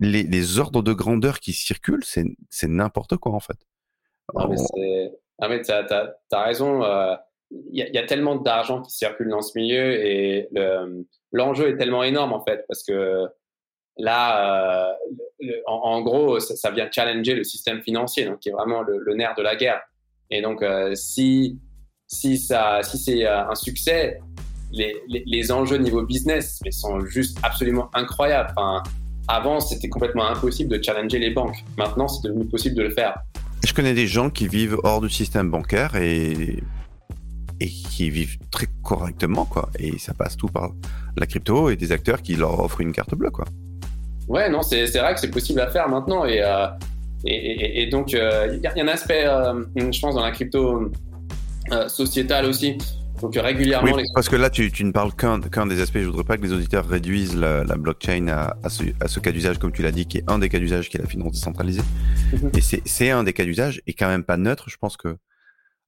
Les, les, ordres de grandeur qui circulent, c'est n'importe quoi en fait. Non, mais, tu as, raison. Euh, il y, a tellement d'argent qui circule dans ce milieu et l'enjeu est tellement énorme en fait parce que là, euh, en, gros, ça, vient challenger le système financier, donc qui est vraiment le, nerf de la guerre. Et donc, euh, si si ça, si c'est un succès, les, les, les, enjeux niveau business mais sont juste absolument incroyables. Enfin, avant, c'était complètement impossible de challenger les banques. Maintenant, c'est devenu possible de le faire. Je connais des gens qui vivent hors du système bancaire et, et qui vivent très correctement, quoi. Et ça passe tout par la crypto et des acteurs qui leur offrent une carte bleue, quoi. Ouais, non, c'est vrai que c'est possible à faire maintenant. Et, euh, et, et, donc, euh, il y, a un aspect, euh, je pense, dans la crypto sociétale aussi, donc régulièrement. Oui, parce que là, tu, tu ne parles qu'un des aspects. Je voudrais pas que les auditeurs réduisent la, la blockchain à, à, ce, à, ce, cas d'usage, comme tu l'as dit, qui est un des cas d'usage, qui est la finance décentralisée. Mhm. Et c'est un des cas d'usage et quand même pas neutre. Je pense que,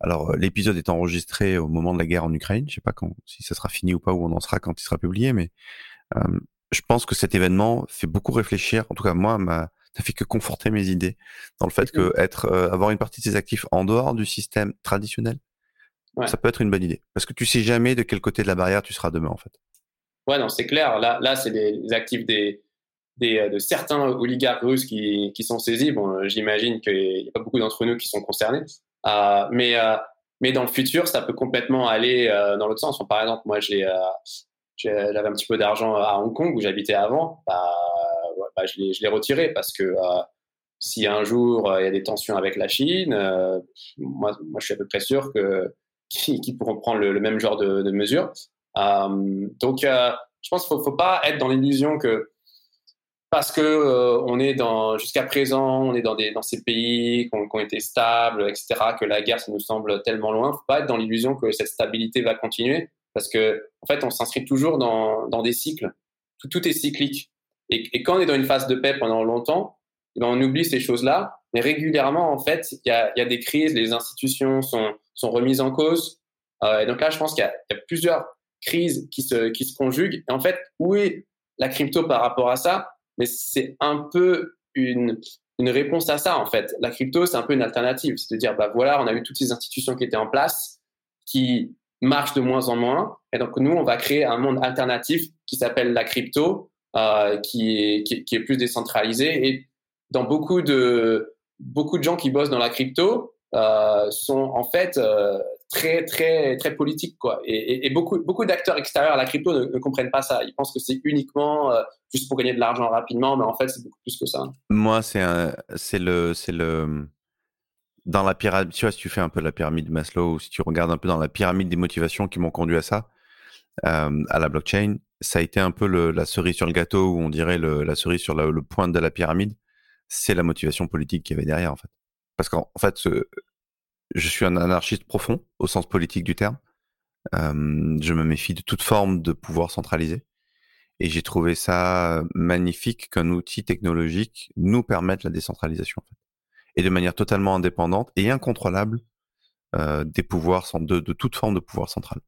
alors euh, l'épisode est enregistré au moment de la guerre en Ukraine. Je sais pas quand, si ça sera fini ou pas, où on en sera quand il sera publié, mais euh, je pense que cet événement fait beaucoup réfléchir. En tout cas, moi, ma, ça fait que conforter mes idées dans le fait que être, euh, avoir une partie de ses actifs en dehors du système traditionnel ça peut être une bonne idée. Parce que tu sais jamais de quel côté de la barrière tu seras demain, en fait. Ouais, non, c'est clair. Là, là c'est des actifs des, des, euh, de certains oligarques russes qui, qui sont saisis. Bon, euh, j'imagine qu'il n'y a pas beaucoup d'entre nous qui sont concernés. Euh, mais, euh, mais dans le futur, ça peut complètement aller euh, dans l'autre sens. par exemple, moi, j'ai, j'avais un petit peu d'argent à Hong Kong où j'habitais avant. Bah, bah, je, l'ai, je l'ai retiré parce que si un jour il y a des tensions avec la Chine, moi, moi, je suis à peu près sûr que qui, pourront prendre le, même genre de, de mesures. Euh, donc, euh, je pense qu'il ne faut, pas être dans l'illusion que parce que euh, on est dans jusqu'à présent, on est dans des dans ces pays qui ont, été stables, etc. Que la guerre, ça nous semble tellement loin. Faut pas être dans l'illusion que cette stabilité va continuer, parce que en fait, on s'inscrit toujours dans, dans des cycles. Tout, est cyclique. Et, et, quand on est dans une phase de paix pendant longtemps, eh ben on oublie ces choses-là. Mais régulièrement, en fait, il y a, y a des crises, les institutions sont sont remises en cause. Euh, et donc là, je pense qu'il y, a plusieurs crises qui se, qui se conjuguent. Et en fait, où est la crypto par rapport à ça? Mais c'est un peu une, une réponse à ça, en fait. La crypto, c'est un peu une alternative. C'est de dire, bah voilà, on a eu toutes ces institutions qui étaient en place, qui marchent de moins en moins. Et donc, nous, on va créer un monde alternatif qui s'appelle la crypto, euh, qui, est, qui, qui, est plus décentralisé. Et dans beaucoup de, beaucoup de gens qui bossent dans la crypto, euh, sont en fait euh, très très très politique quoi. Et, beaucoup beaucoup d'acteurs extérieurs à la crypto ne, comprennent pas ça. Ils pensent que c'est uniquement euh, juste pour gagner de l'argent rapidement, mais en fait c'est beaucoup plus que ça. Moi c'est c'est le c'est le dans la pyramide. Tu vois si tu fais un peu la pyramide de Maslow ou si tu regardes un peu dans la pyramide des motivations qui m'ont conduit à ça, à la blockchain, ça a été un peu le, la cerise sur le gâteau ou on dirait la cerise sur le point de la pyramide. C'est la motivation politique qu'il y avait derrière en fait. Parce qu'en fait, je suis un anarchiste profond au sens politique du terme. Je me méfie de toute forme de pouvoir centralisé. Et j'ai trouvé ça magnifique qu'un outil technologique nous permette la décentralisation. En fait. Et de manière totalement indépendante et incontrôlable euh, des pouvoirs, de, toute forme de pouvoir central.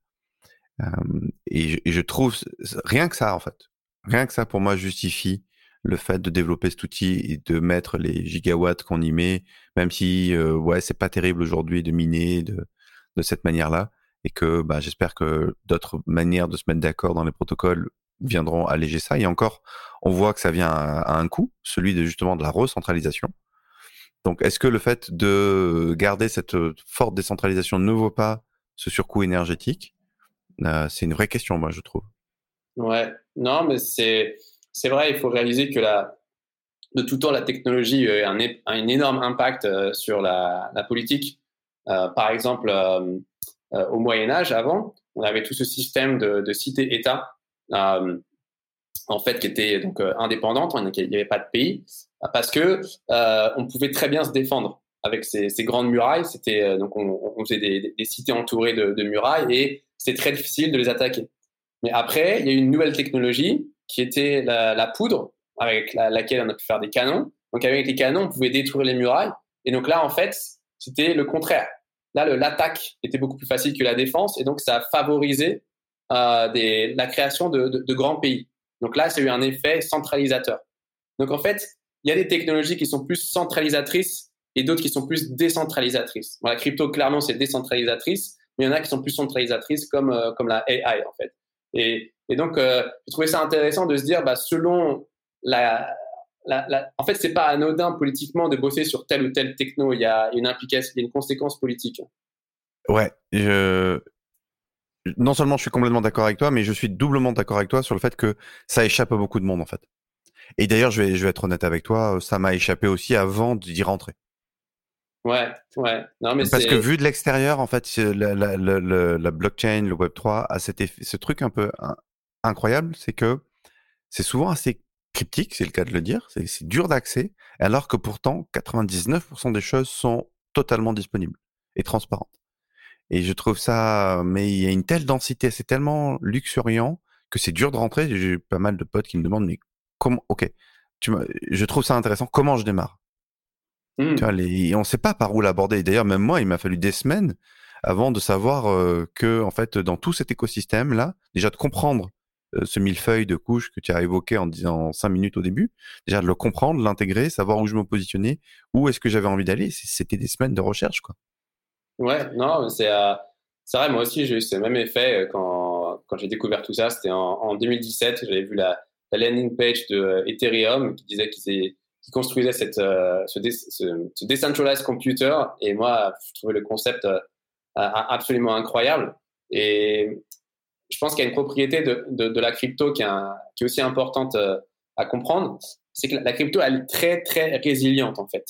Et, je, trouve, rien que ça en fait, rien que ça pour moi justifie le fait de développer cet outil et de mettre les gigawatts qu'on y met, même si euh, ouais c'est pas terrible aujourd'hui de miner de, de cette manière-là, et que bah, j'espère que d'autres manières de se mettre d'accord dans les protocoles viendront alléger ça. Et encore, on voit que ça vient à, un coût, celui de justement de la recentralisation. Donc, est-ce que le fait de garder cette forte décentralisation ne vaut pas ce surcoût énergétique? Euh, C'est une vraie question, moi, je trouve. Ouais, non, mais c'est c'est vrai, il faut réaliser que de tout temps, la technologie a un, un énorme impact euh, sur la, politique. Euh, par exemple, euh, au Moyen Âge, avant, on avait tout ce système de, de cité-État, en fait, qui était donc indépendante, il n'y avait pas de pays, parce que on pouvait très bien se défendre avec ces, grandes murailles. C'était donc on, faisait des, des, cités entourées de, de murailles et c'est très difficile de les attaquer. Mais après, il y a eu une nouvelle technologie qui était la, poudre avec laquelle on a pu faire des canons. Donc avec les canons, on pouvait détruire les murailles. Et donc là, en fait, c'était le contraire. Là, l'attaque était beaucoup plus facile que la défense, et donc ça a favorisé euh, des, la création de, de, grands pays. Donc là, ça a eu un effet centralisateur. Donc en fait, il y a des technologies qui sont plus centralisatrices et d'autres qui sont plus décentralisatrices. la crypto, clairement, c'est décentralisatrice, mais il y en a qui sont plus centralisatrices comme, euh, comme la AI, en fait. Et, et donc, euh, je trouvais ça intéressant de se dire, bah, selon la, la, la... en fait, c'est pas anodin politiquement de bosser sur telle ou telle techno. Il y a une implication, il y a une conséquence politique. Ouais, je... non seulement je suis complètement d'accord avec toi, mais je suis doublement d'accord avec toi sur le fait que ça échappe à beaucoup de monde en fait. Et d'ailleurs, je vais, je vais être honnête avec toi, ça m'a échappé aussi avant d'y rentrer. Ouais, ouais. Non, mais Parce que vu de l'extérieur, en fait, la, la, la, la, blockchain, le Web 3 a cet effet, ce truc un peu incroyable, c'est que c'est souvent assez cryptique, c'est le cas de le dire, c'est dur d'accès, alors que pourtant 99% des choses sont totalement disponibles et transparentes. Et je trouve ça, mais il y a une telle densité, c'est tellement luxuriant que c'est dur de rentrer. J'ai eu pas mal de potes qui me demandent, mais comment, ok, tu je trouve ça intéressant, comment je démarre? Mmh. tu vois, les, On ne sait pas par où l'aborder. D'ailleurs, même moi, il m'a fallu des semaines avant de savoir euh, que, en fait, dans tout cet écosystème-là, déjà de comprendre ce millefeuille de couches que tu as évoqué en disant cinq minutes au début, déjà de le comprendre, l'intégrer, savoir où je me positionnais, où est-ce que j'avais envie d'aller, c'était des semaines de recherche, quoi. Ouais, non, c'est euh, vrai, moi aussi j'ai eu ce même effet euh, quand, quand j'ai découvert tout ça. C'était en, 2017, j'avais vu la, landing page de Ethereum qui disait qu'ils qui construisait cette, ce, ce, decentralized computer et moi je trouvais le concept absolument incroyable. Et je pense qu'il y a une propriété de, de, de la crypto qui est, qui est, aussi importante euh, à comprendre, c'est que la crypto, elle est très, très résiliente en fait.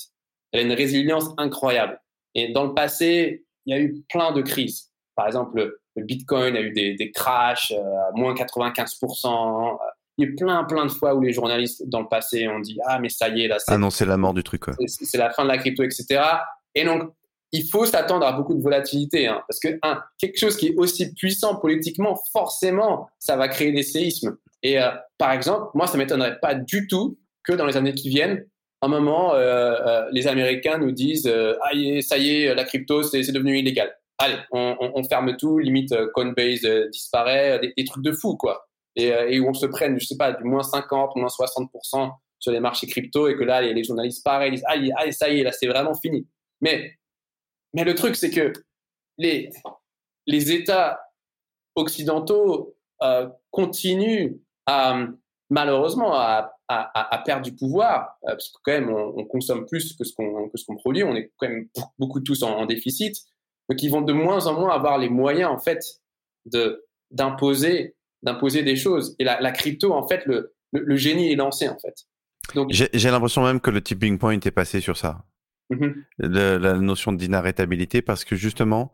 Elle a une résilience incroyable. Et dans le passé, il y a eu plein de crises. Par exemple, le Bitcoin a eu des, des crashs euh, à moins 95%. Il y a eu plein, plein de fois où les journalistes dans le passé ont dit Ah, mais ça y est, là, c'est. Ah non, c'est la mort du truc. C'est la fin de la crypto, etc. Et donc, il faut s'attendre à beaucoup de volatilité, hein, parce que un, quelque chose qui est aussi puissant politiquement, forcéement, ça va créer des séismes. Et euh, par exemple, moi, ça m'étonnerait pas du tout que dans les années qui viennent, un moment, euh, euh, les Américains nous disent ah ça y est, la crypto, c'est devenu illégal. Allez, on, ferme tout, limite Coinbase disparaît, des, trucs de fou, quoi. Et, où on se prenne, je sais pas, du moins 50, moins 60% sur les marchés crypto et que là, les, journalistes pareil, disent ah, ça y est, là, c'est vraiment fini. Mais mais le truc, c'est que les, les États occidentaux euh, continuent malheureusement à, à, perdre du pouvoir, euh, parce que quand même, on, consomme plus que ce qu'on qu'on produit, on est quand même beaucoup tous en, déficit. Donc, ils vont de moins en moins avoir les moyens, en fait, de d'imposer d'imposer des choses. Et la, crypto, en fait, le, le, génie est lancé, en fait. J'ai l'impression même que le tipping point est passé sur ça. Mm-hmm. la notion d'inarrêtabilité, parce que justement,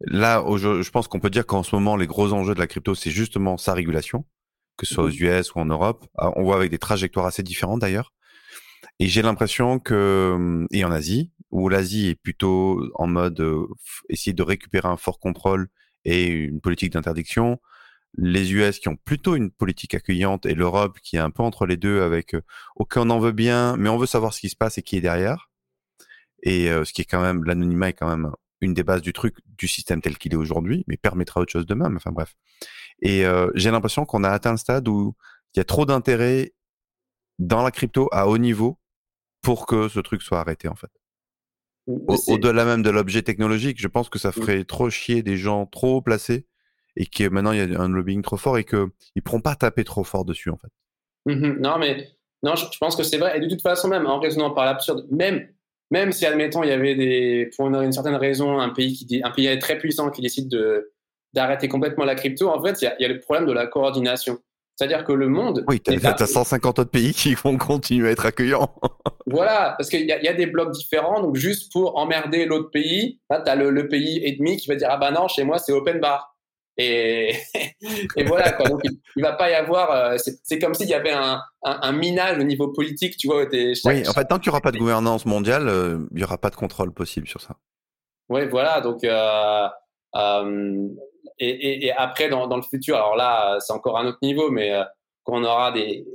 là, je pense qu'on peut dire qu'en ce moment, les gros enjeux de la crypto, c'est justement sa régulation, que ce soit aux. US ou en Europe. Ah, on voit avec des trajectoires assez différentes d'ailleurs. Et j'ai l'impression que, et en Asie, où l'Asie est plutôt en mode euh, essayer de récupérer un fort contrôle et une politique d'interdiction, les US qui ont plutôt une politique accueillante et l'Europe qui est un peu entre les deux avec euh, ok on en veut bien mais on veut savoir ce qui se passe et qui est derrière et euh, ce qui est quand même l'anonymat est quand même une des bases du truc du système tel qu'il est aujourd'hui mais permettra autre chose demain enfin bref et euh, j'ai l'impression qu'on a atteint le stade où il y a trop d'intérêt dans la crypto à haut niveau pour que ce truc soit arrêté en fait au-delà même de l'objet technologique je pense que ça ferait trop chier des gens trop placés et que maintenant il y a un lobbying trop fort et qu'ils ne pourront pas taper trop fort dessus en fait. Mmh non, mais non, je, pense que c'est vrai. Et de toute façon, même en raisonnant par l'absurde, même, même si, admettons, il y avait des, pour une, certaine raison, un pays, qui, un pays très puissant qui décide de, d'arrêter complètement la crypto, en fait, il y, a, le problème de la coordination. C'est-à-dire que le monde. Oui, tu as, 150 autres pays qui vont continuer à être accueillants. *laughs* voilà, parce qu'il y, y, a des blocs différents. Donc, juste pour emmerder l'autre pays, tu as le, le, pays ennemi qui va dire Ah bah non, chez moi, c'est open bar. Et, *laughs* et voilà, quoi. Donc, il, ne va pas y avoir. Euh, c'est comme s'il y avait un, un, minage au niveau politique, tu vois. oui, en fait, tant qu'il n'y aura pas de gouvernance mondiale, euh, il n'y aura pas de contrôle possible sur ça. Oui, voilà. Donc, euh, et, et, après, dans, dans, le futur, alors là, c'est encore un autre niveau, mais quand on aura des,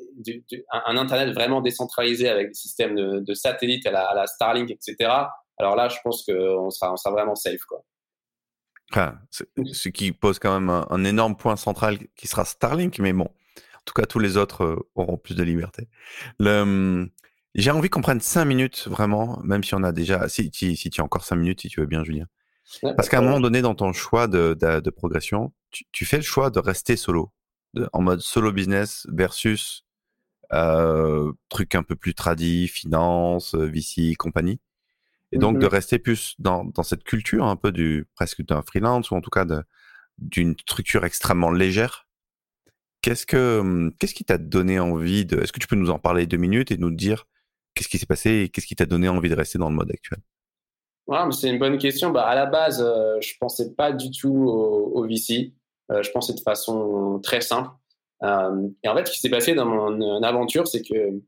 un, Internet vraiment décentralisé avec des systèmes de, de satellites à la, à la, Starlink, etc., alors là, je pense qu'on sera, on sera vraiment safe, quoi ce qui pose quand même un, énorme point central qui sera Starlink, mais bon, en tout cas, tous les autres euh, auront plus de liberté. Hum, j'ai envie qu'on prenne cinq minutes, vraiment, même si on a déjà, si, si, tu as encore cinq minutes, si tu veux bien, Julien. Parce qu'à un moment donné, dans ton choix de, de, progression, tu, fais le choix de rester solo, en mode solo business versus euh, truc un peu plus tradit, finance, VC, compagnie. Et donc de mmh rester plus dans, dans, cette culture un peu du presque d'un freelance ou en tout cas d'une structure extrêmement légère. Qu'est-ce que mmh, qu'est-ce qui t'a donné envie de Est-ce que tu peux nous en parler deux minutes et nous dire qu'est-ce qui s'est passé et qu'est-ce qui t'a donné envie de rester dans le mode actuel? Ouais, c'est une bonne question. Bah, à la base, euh, je pensais pas du tout au, VC. Euh, je pensais de façon très simple. Euh, et en fait, ce qui s'est passé dans mon aventure, c'est que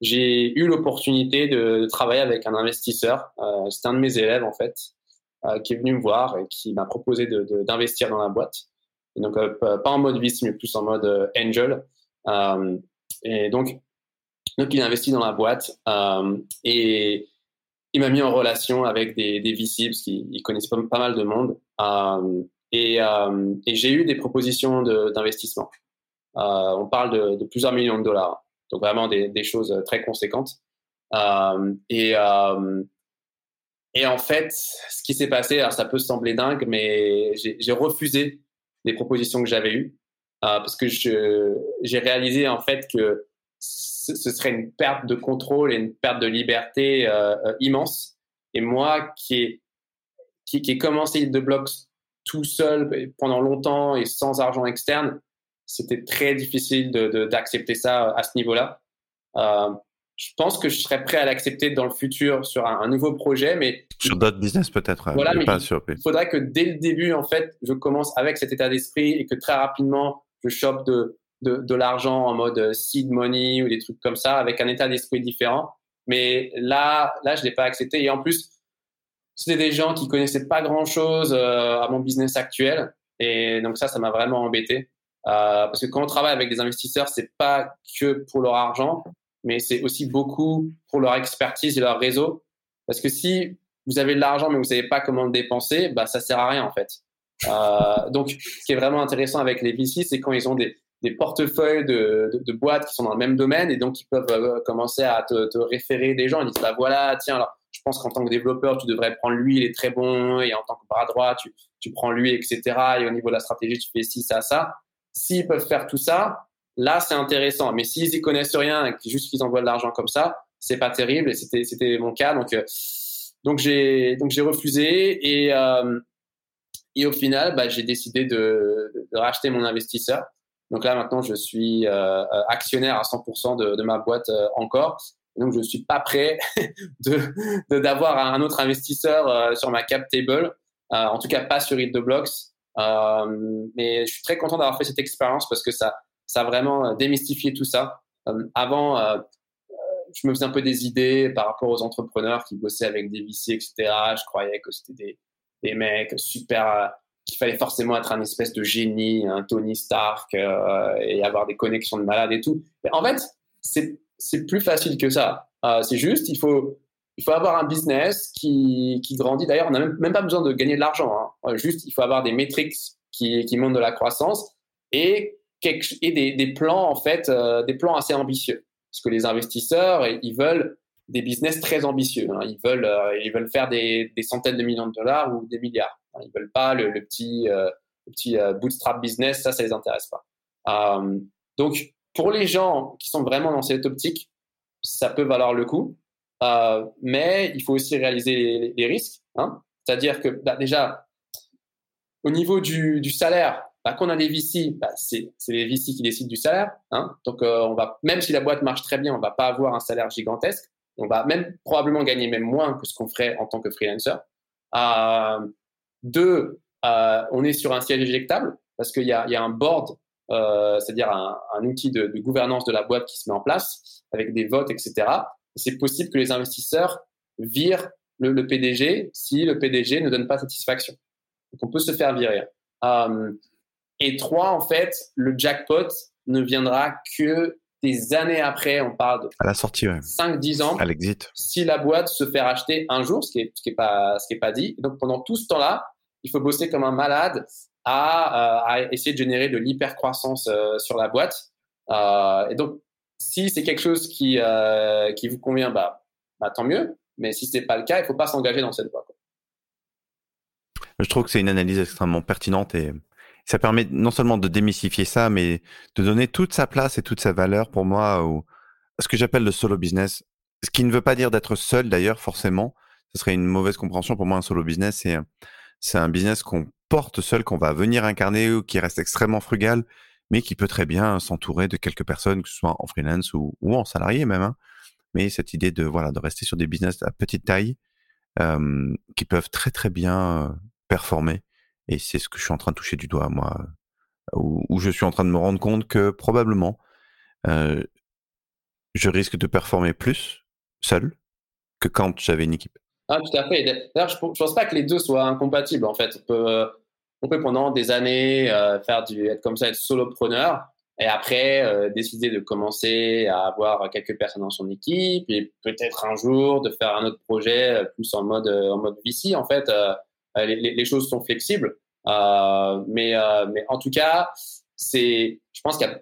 j'ai eu l'opportunité de, travailler avec un investisseur. Euh, C'était un de mes élèves en fait, euh, qui est venu me voir et qui m'a proposé d'investir dans la boîte. Donc euh, pas en mode VC, mais plus en mode euh, angel. Et donc, donc il a investi dans la boîte et il m'a mis en relation avec des, des VC parce qu'il connaissait pas, mal de monde. et, j'ai eu des propositions d'investissement. on parle de plusieurs millions de dollars. Donc vraiment des, choses euh, très conséquentes. Euh, et, euh, et en fait, ce qui s'est passé, alors ça peut sembler dingue, mais j'ai refusé les propositions que j'avais eues parce que j'ai réalisé en fait que ce, serait une perte de contrôle et une perte de liberté immense. Et moi, qui ai, qui, qui commencé de blocs tout seul pendant longtemps et sans argent externe, c'était très difficile d'accepter de, ça à ce niveau-là. Euh, je pense que je serais prêt à l'accepter dans le futur sur un, nouveau projet, mais sur d'autres business peut-être. Voilà, mais il faudrait que dès le début, en fait, je commence avec cet état d'esprit et que très rapidement, je chope de, de, de l'argent en mode seed money ou des trucs comme ça, avec un état d'esprit différent. Mais là, là, je l'ai pas accepté. Et en plus, c'était des gens qui connaissaient pas grand-chose euh, à mon business actuel. Et donc ça, ça m'a vraiment embêté. Euh, parce que quand on travaille avec des investisseurs, c'est pas que pour leur argent, mais c'est aussi beaucoup pour leur expertise et leur réseau. Parce que si vous avez de l'argent mais vous savez pas comment le dépenser, bah ça sert à rien en fait. Euh, *laughs* donc, ce qui est vraiment intéressant avec les VC, c'est quand ils ont des, portefeuilles de, boîtes qui sont dans le même domaine et donc ils peuvent euh, commencer à te, te, référer des gens. Ils disent bah voilà, tiens, alors je pense qu'en tant que développeur, tu devrais prendre lui, il est très bon, et en tant que bras droit, tu, tu prends lui, etc. Et au niveau de la stratégie, tu fais ci, ça, ça. S'ils peuvent faire tout ça, là, c'est intéressant. Mais s'ils y connaissent rien et juste qu'ils envoient de l'argent comme ça, c'est pas terrible. Et c'était, mon cas. Donc, euh, donc j'ai, refusé. Et, euh, au final, bah, j'ai décidé de, racheter mon investisseur. Donc là, maintenant, je suis euh, actionnaire à 100% de, ma boîte encore. donc, je ne suis pas prêt *laughs* d'avoir un autre investisseur sur ma cap table. en tout cas, pas sur Hit the Blocks. Mais je suis très content d'avoir fait cette expérience parce que ça, ça a vraiment démystifié tout ça. avant, je me faisais un peu des idées par rapport aux entrepreneurs qui bossaient avec des VC, etc. Je croyais que c'était des, des, mecs super, euh, qu'il fallait forcément être un espèce de génie, un Tony Stark euh, et avoir des connexions de malade et tout. Mais en fait, c'est plus facile que ça. Euh, c'est juste, il faut, il faut avoir un business qui, qui grandit. D'ailleurs, on n'a même, pas besoin de gagner de l'argent. Hein. Juste, il faut avoir des métriques qui, qui montrent de la croissance et, des, des, plans, en fait, des plans assez ambitieux. Parce que les investisseurs, ils veulent des business très ambitieux. Hein. Ils, veulent, euh, ils veulent faire des, centaines de millions de dollars ou des milliards. Hein. Ils veulent pas le, petit, euh, petit euh, bootstrap business, ça, ça les intéresse pas. donc, pour les gens qui sont vraiment dans cette optique, ça peut valoir le coup. Mais il faut aussi réaliser les, risques. Hein. C'est-à-dire que bah, déjà, au niveau du, salaire, bah, quand on a des VC, bah, c'est les VC qui décident du salaire. Hein. Donc, euh, on va, même si la boîte marche très bien, on va pas avoir un salaire gigantesque. On va même probablement gagner même moins que ce qu'on ferait en tant que freelancer. Euh, deux, euh, on est sur un siège éjectable parce qu'il y, a, un board, euh, c'est-à-dire un, outil de, gouvernance de la boîte qui se met en place avec des votes, etc. C'est possible que les investisseurs virent le, le, PDG si le PDG ne donne pas satisfaction. Donc, on peut se faire virer. Euh, et trois, en fait, le jackpot ne viendra que des années après. On parle de à la sortie, 5-10 ans. À l'exit. Si la boîte se fait racheter un jour, ce qui n'est ce qui est pas, ce qui est pas dit. donc pendant tout ce temps-là, il faut bosser comme un malade à, euh, à essayer de générer de l'hypercroissance euh, sur la boîte. Euh, et donc, si c'est quelque chose qui, euh, qui vous convient, bah, bah, tant mieux. Mais si c'est pas le cas, il faut pas s'engager dans cette voie. Je trouve que c'est une analyse extrêmement pertinente et ça permet non seulement de démystifier ça, mais de donner toute sa place et toute sa valeur pour moi au ce que j'appelle le solo business. Ce qui ne veut pas dire d'être seul d'ailleurs forcément. Ce serait une mauvaise compréhension pour moi. Un solo business, c'est un business qu'on porte seul, qu'on va venir incarner ou qui reste extrêmement frugal, mais qui peut très bien s'entourer de quelques personnes, que ce soit en freelance ou, en salarié même. Hein. Mais cette idée de voilà de rester sur des business à petite taille qui peuvent très très bien performer et c'est ce que je suis en train de toucher du doigt, moi, où, je suis en train de me rendre compte que probablement, je risque de performer plus seul que quand j'avais une équipe. Ah, tout à fait. D'ailleurs, je ne pense pas que les deux soient incompatibles, en fait. On peut pendant des années euh, faire du, être comme ça, être solopreneur, et après euh, décider de commencer à avoir quelques personnes dans son équipe, et peut-être un jour de faire un autre projet plus en mode, en mode VC, en fait. Euh, les, choses sont flexibles. Euh, mais, euh, mais en tout cas, c'est, je pense qu'il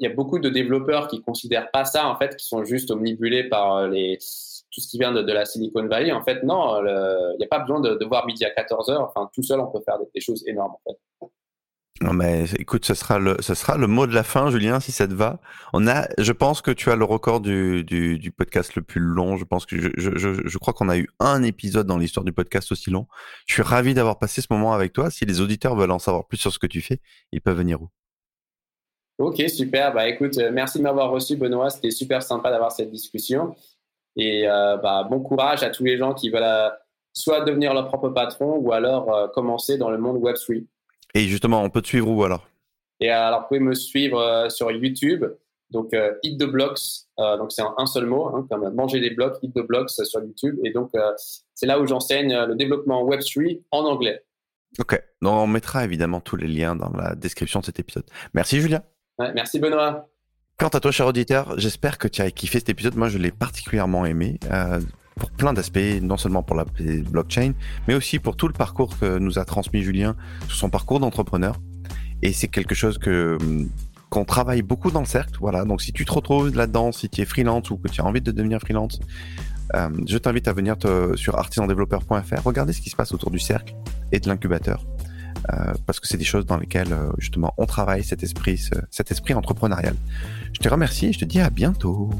y, a beaucoup de développeurs qui considèrent pas ça, en fait, qui sont juste omnibulés par les, tout ce qui vient de, la Silicon Valley. En fait, non, il n'y a pas besoin de, de, voir midi à 14 heures. Enfin, tout seul, on peut faire des, des choses énormes, en fait. Non mais écoute, ce sera le ce sera le mot de la fin, Julien, si ça te va. On a, je pense que tu as le record du, du, du podcast le plus long. Je pense que je, je, je crois qu'on a eu un épisode dans l'histoire du podcast aussi long. Je suis ravi d'avoir passé ce moment avec toi. Si les auditeurs veulent en savoir plus sur ce que tu fais, ils peuvent venir où? Ok, super. Bah écoute, euh, merci de m'avoir reçu, Benoît. C'était super sympa d'avoir cette discussion. Et euh, bah, bon courage à tous les gens qui veulent euh, soit devenir leur propre patron ou alors commencer dans le monde Web3. Et justement, on peut te suivre où alors? Et alors, vous pouvez me suivre euh, sur YouTube, donc euh, Hit the Blocks, euh, donc c'est un seul mot, hein, comme manger des blocs, Hit the Blocks sur YouTube. Et donc, c'est là où j'enseigne le développement Web3 en anglais. Ok, donc on mettra évidemment tous les liens dans la description de cet épisode. Merci Julien. merci Benoît. Quant à toi, cher auditeur, j'espère que tu as kiffé cet épisode. Moi, je l'ai particulièrement aimé pour plein d'aspects, non seulement pour la blockchain, mais aussi pour tout le parcours que nous a transmis Julien sur son parcours d'entrepreneur. Et c'est quelque chose que hum, qu'on travaille beaucoup dans le cercle. Voilà. Donc si tu te retrouves là-dedans, si tu es freelance ou que tu as envie de devenir freelance, euh, je t'invite à venir sur artisandéveloppeur.fr, regarder ce qui se passe autour du cercle et de l'incubateur. Euh, parce que c'est des choses dans lesquelles euh, justement on travaille cet esprit, cet esprit entrepreneurial. Je te remercie et je te dis à bientôt.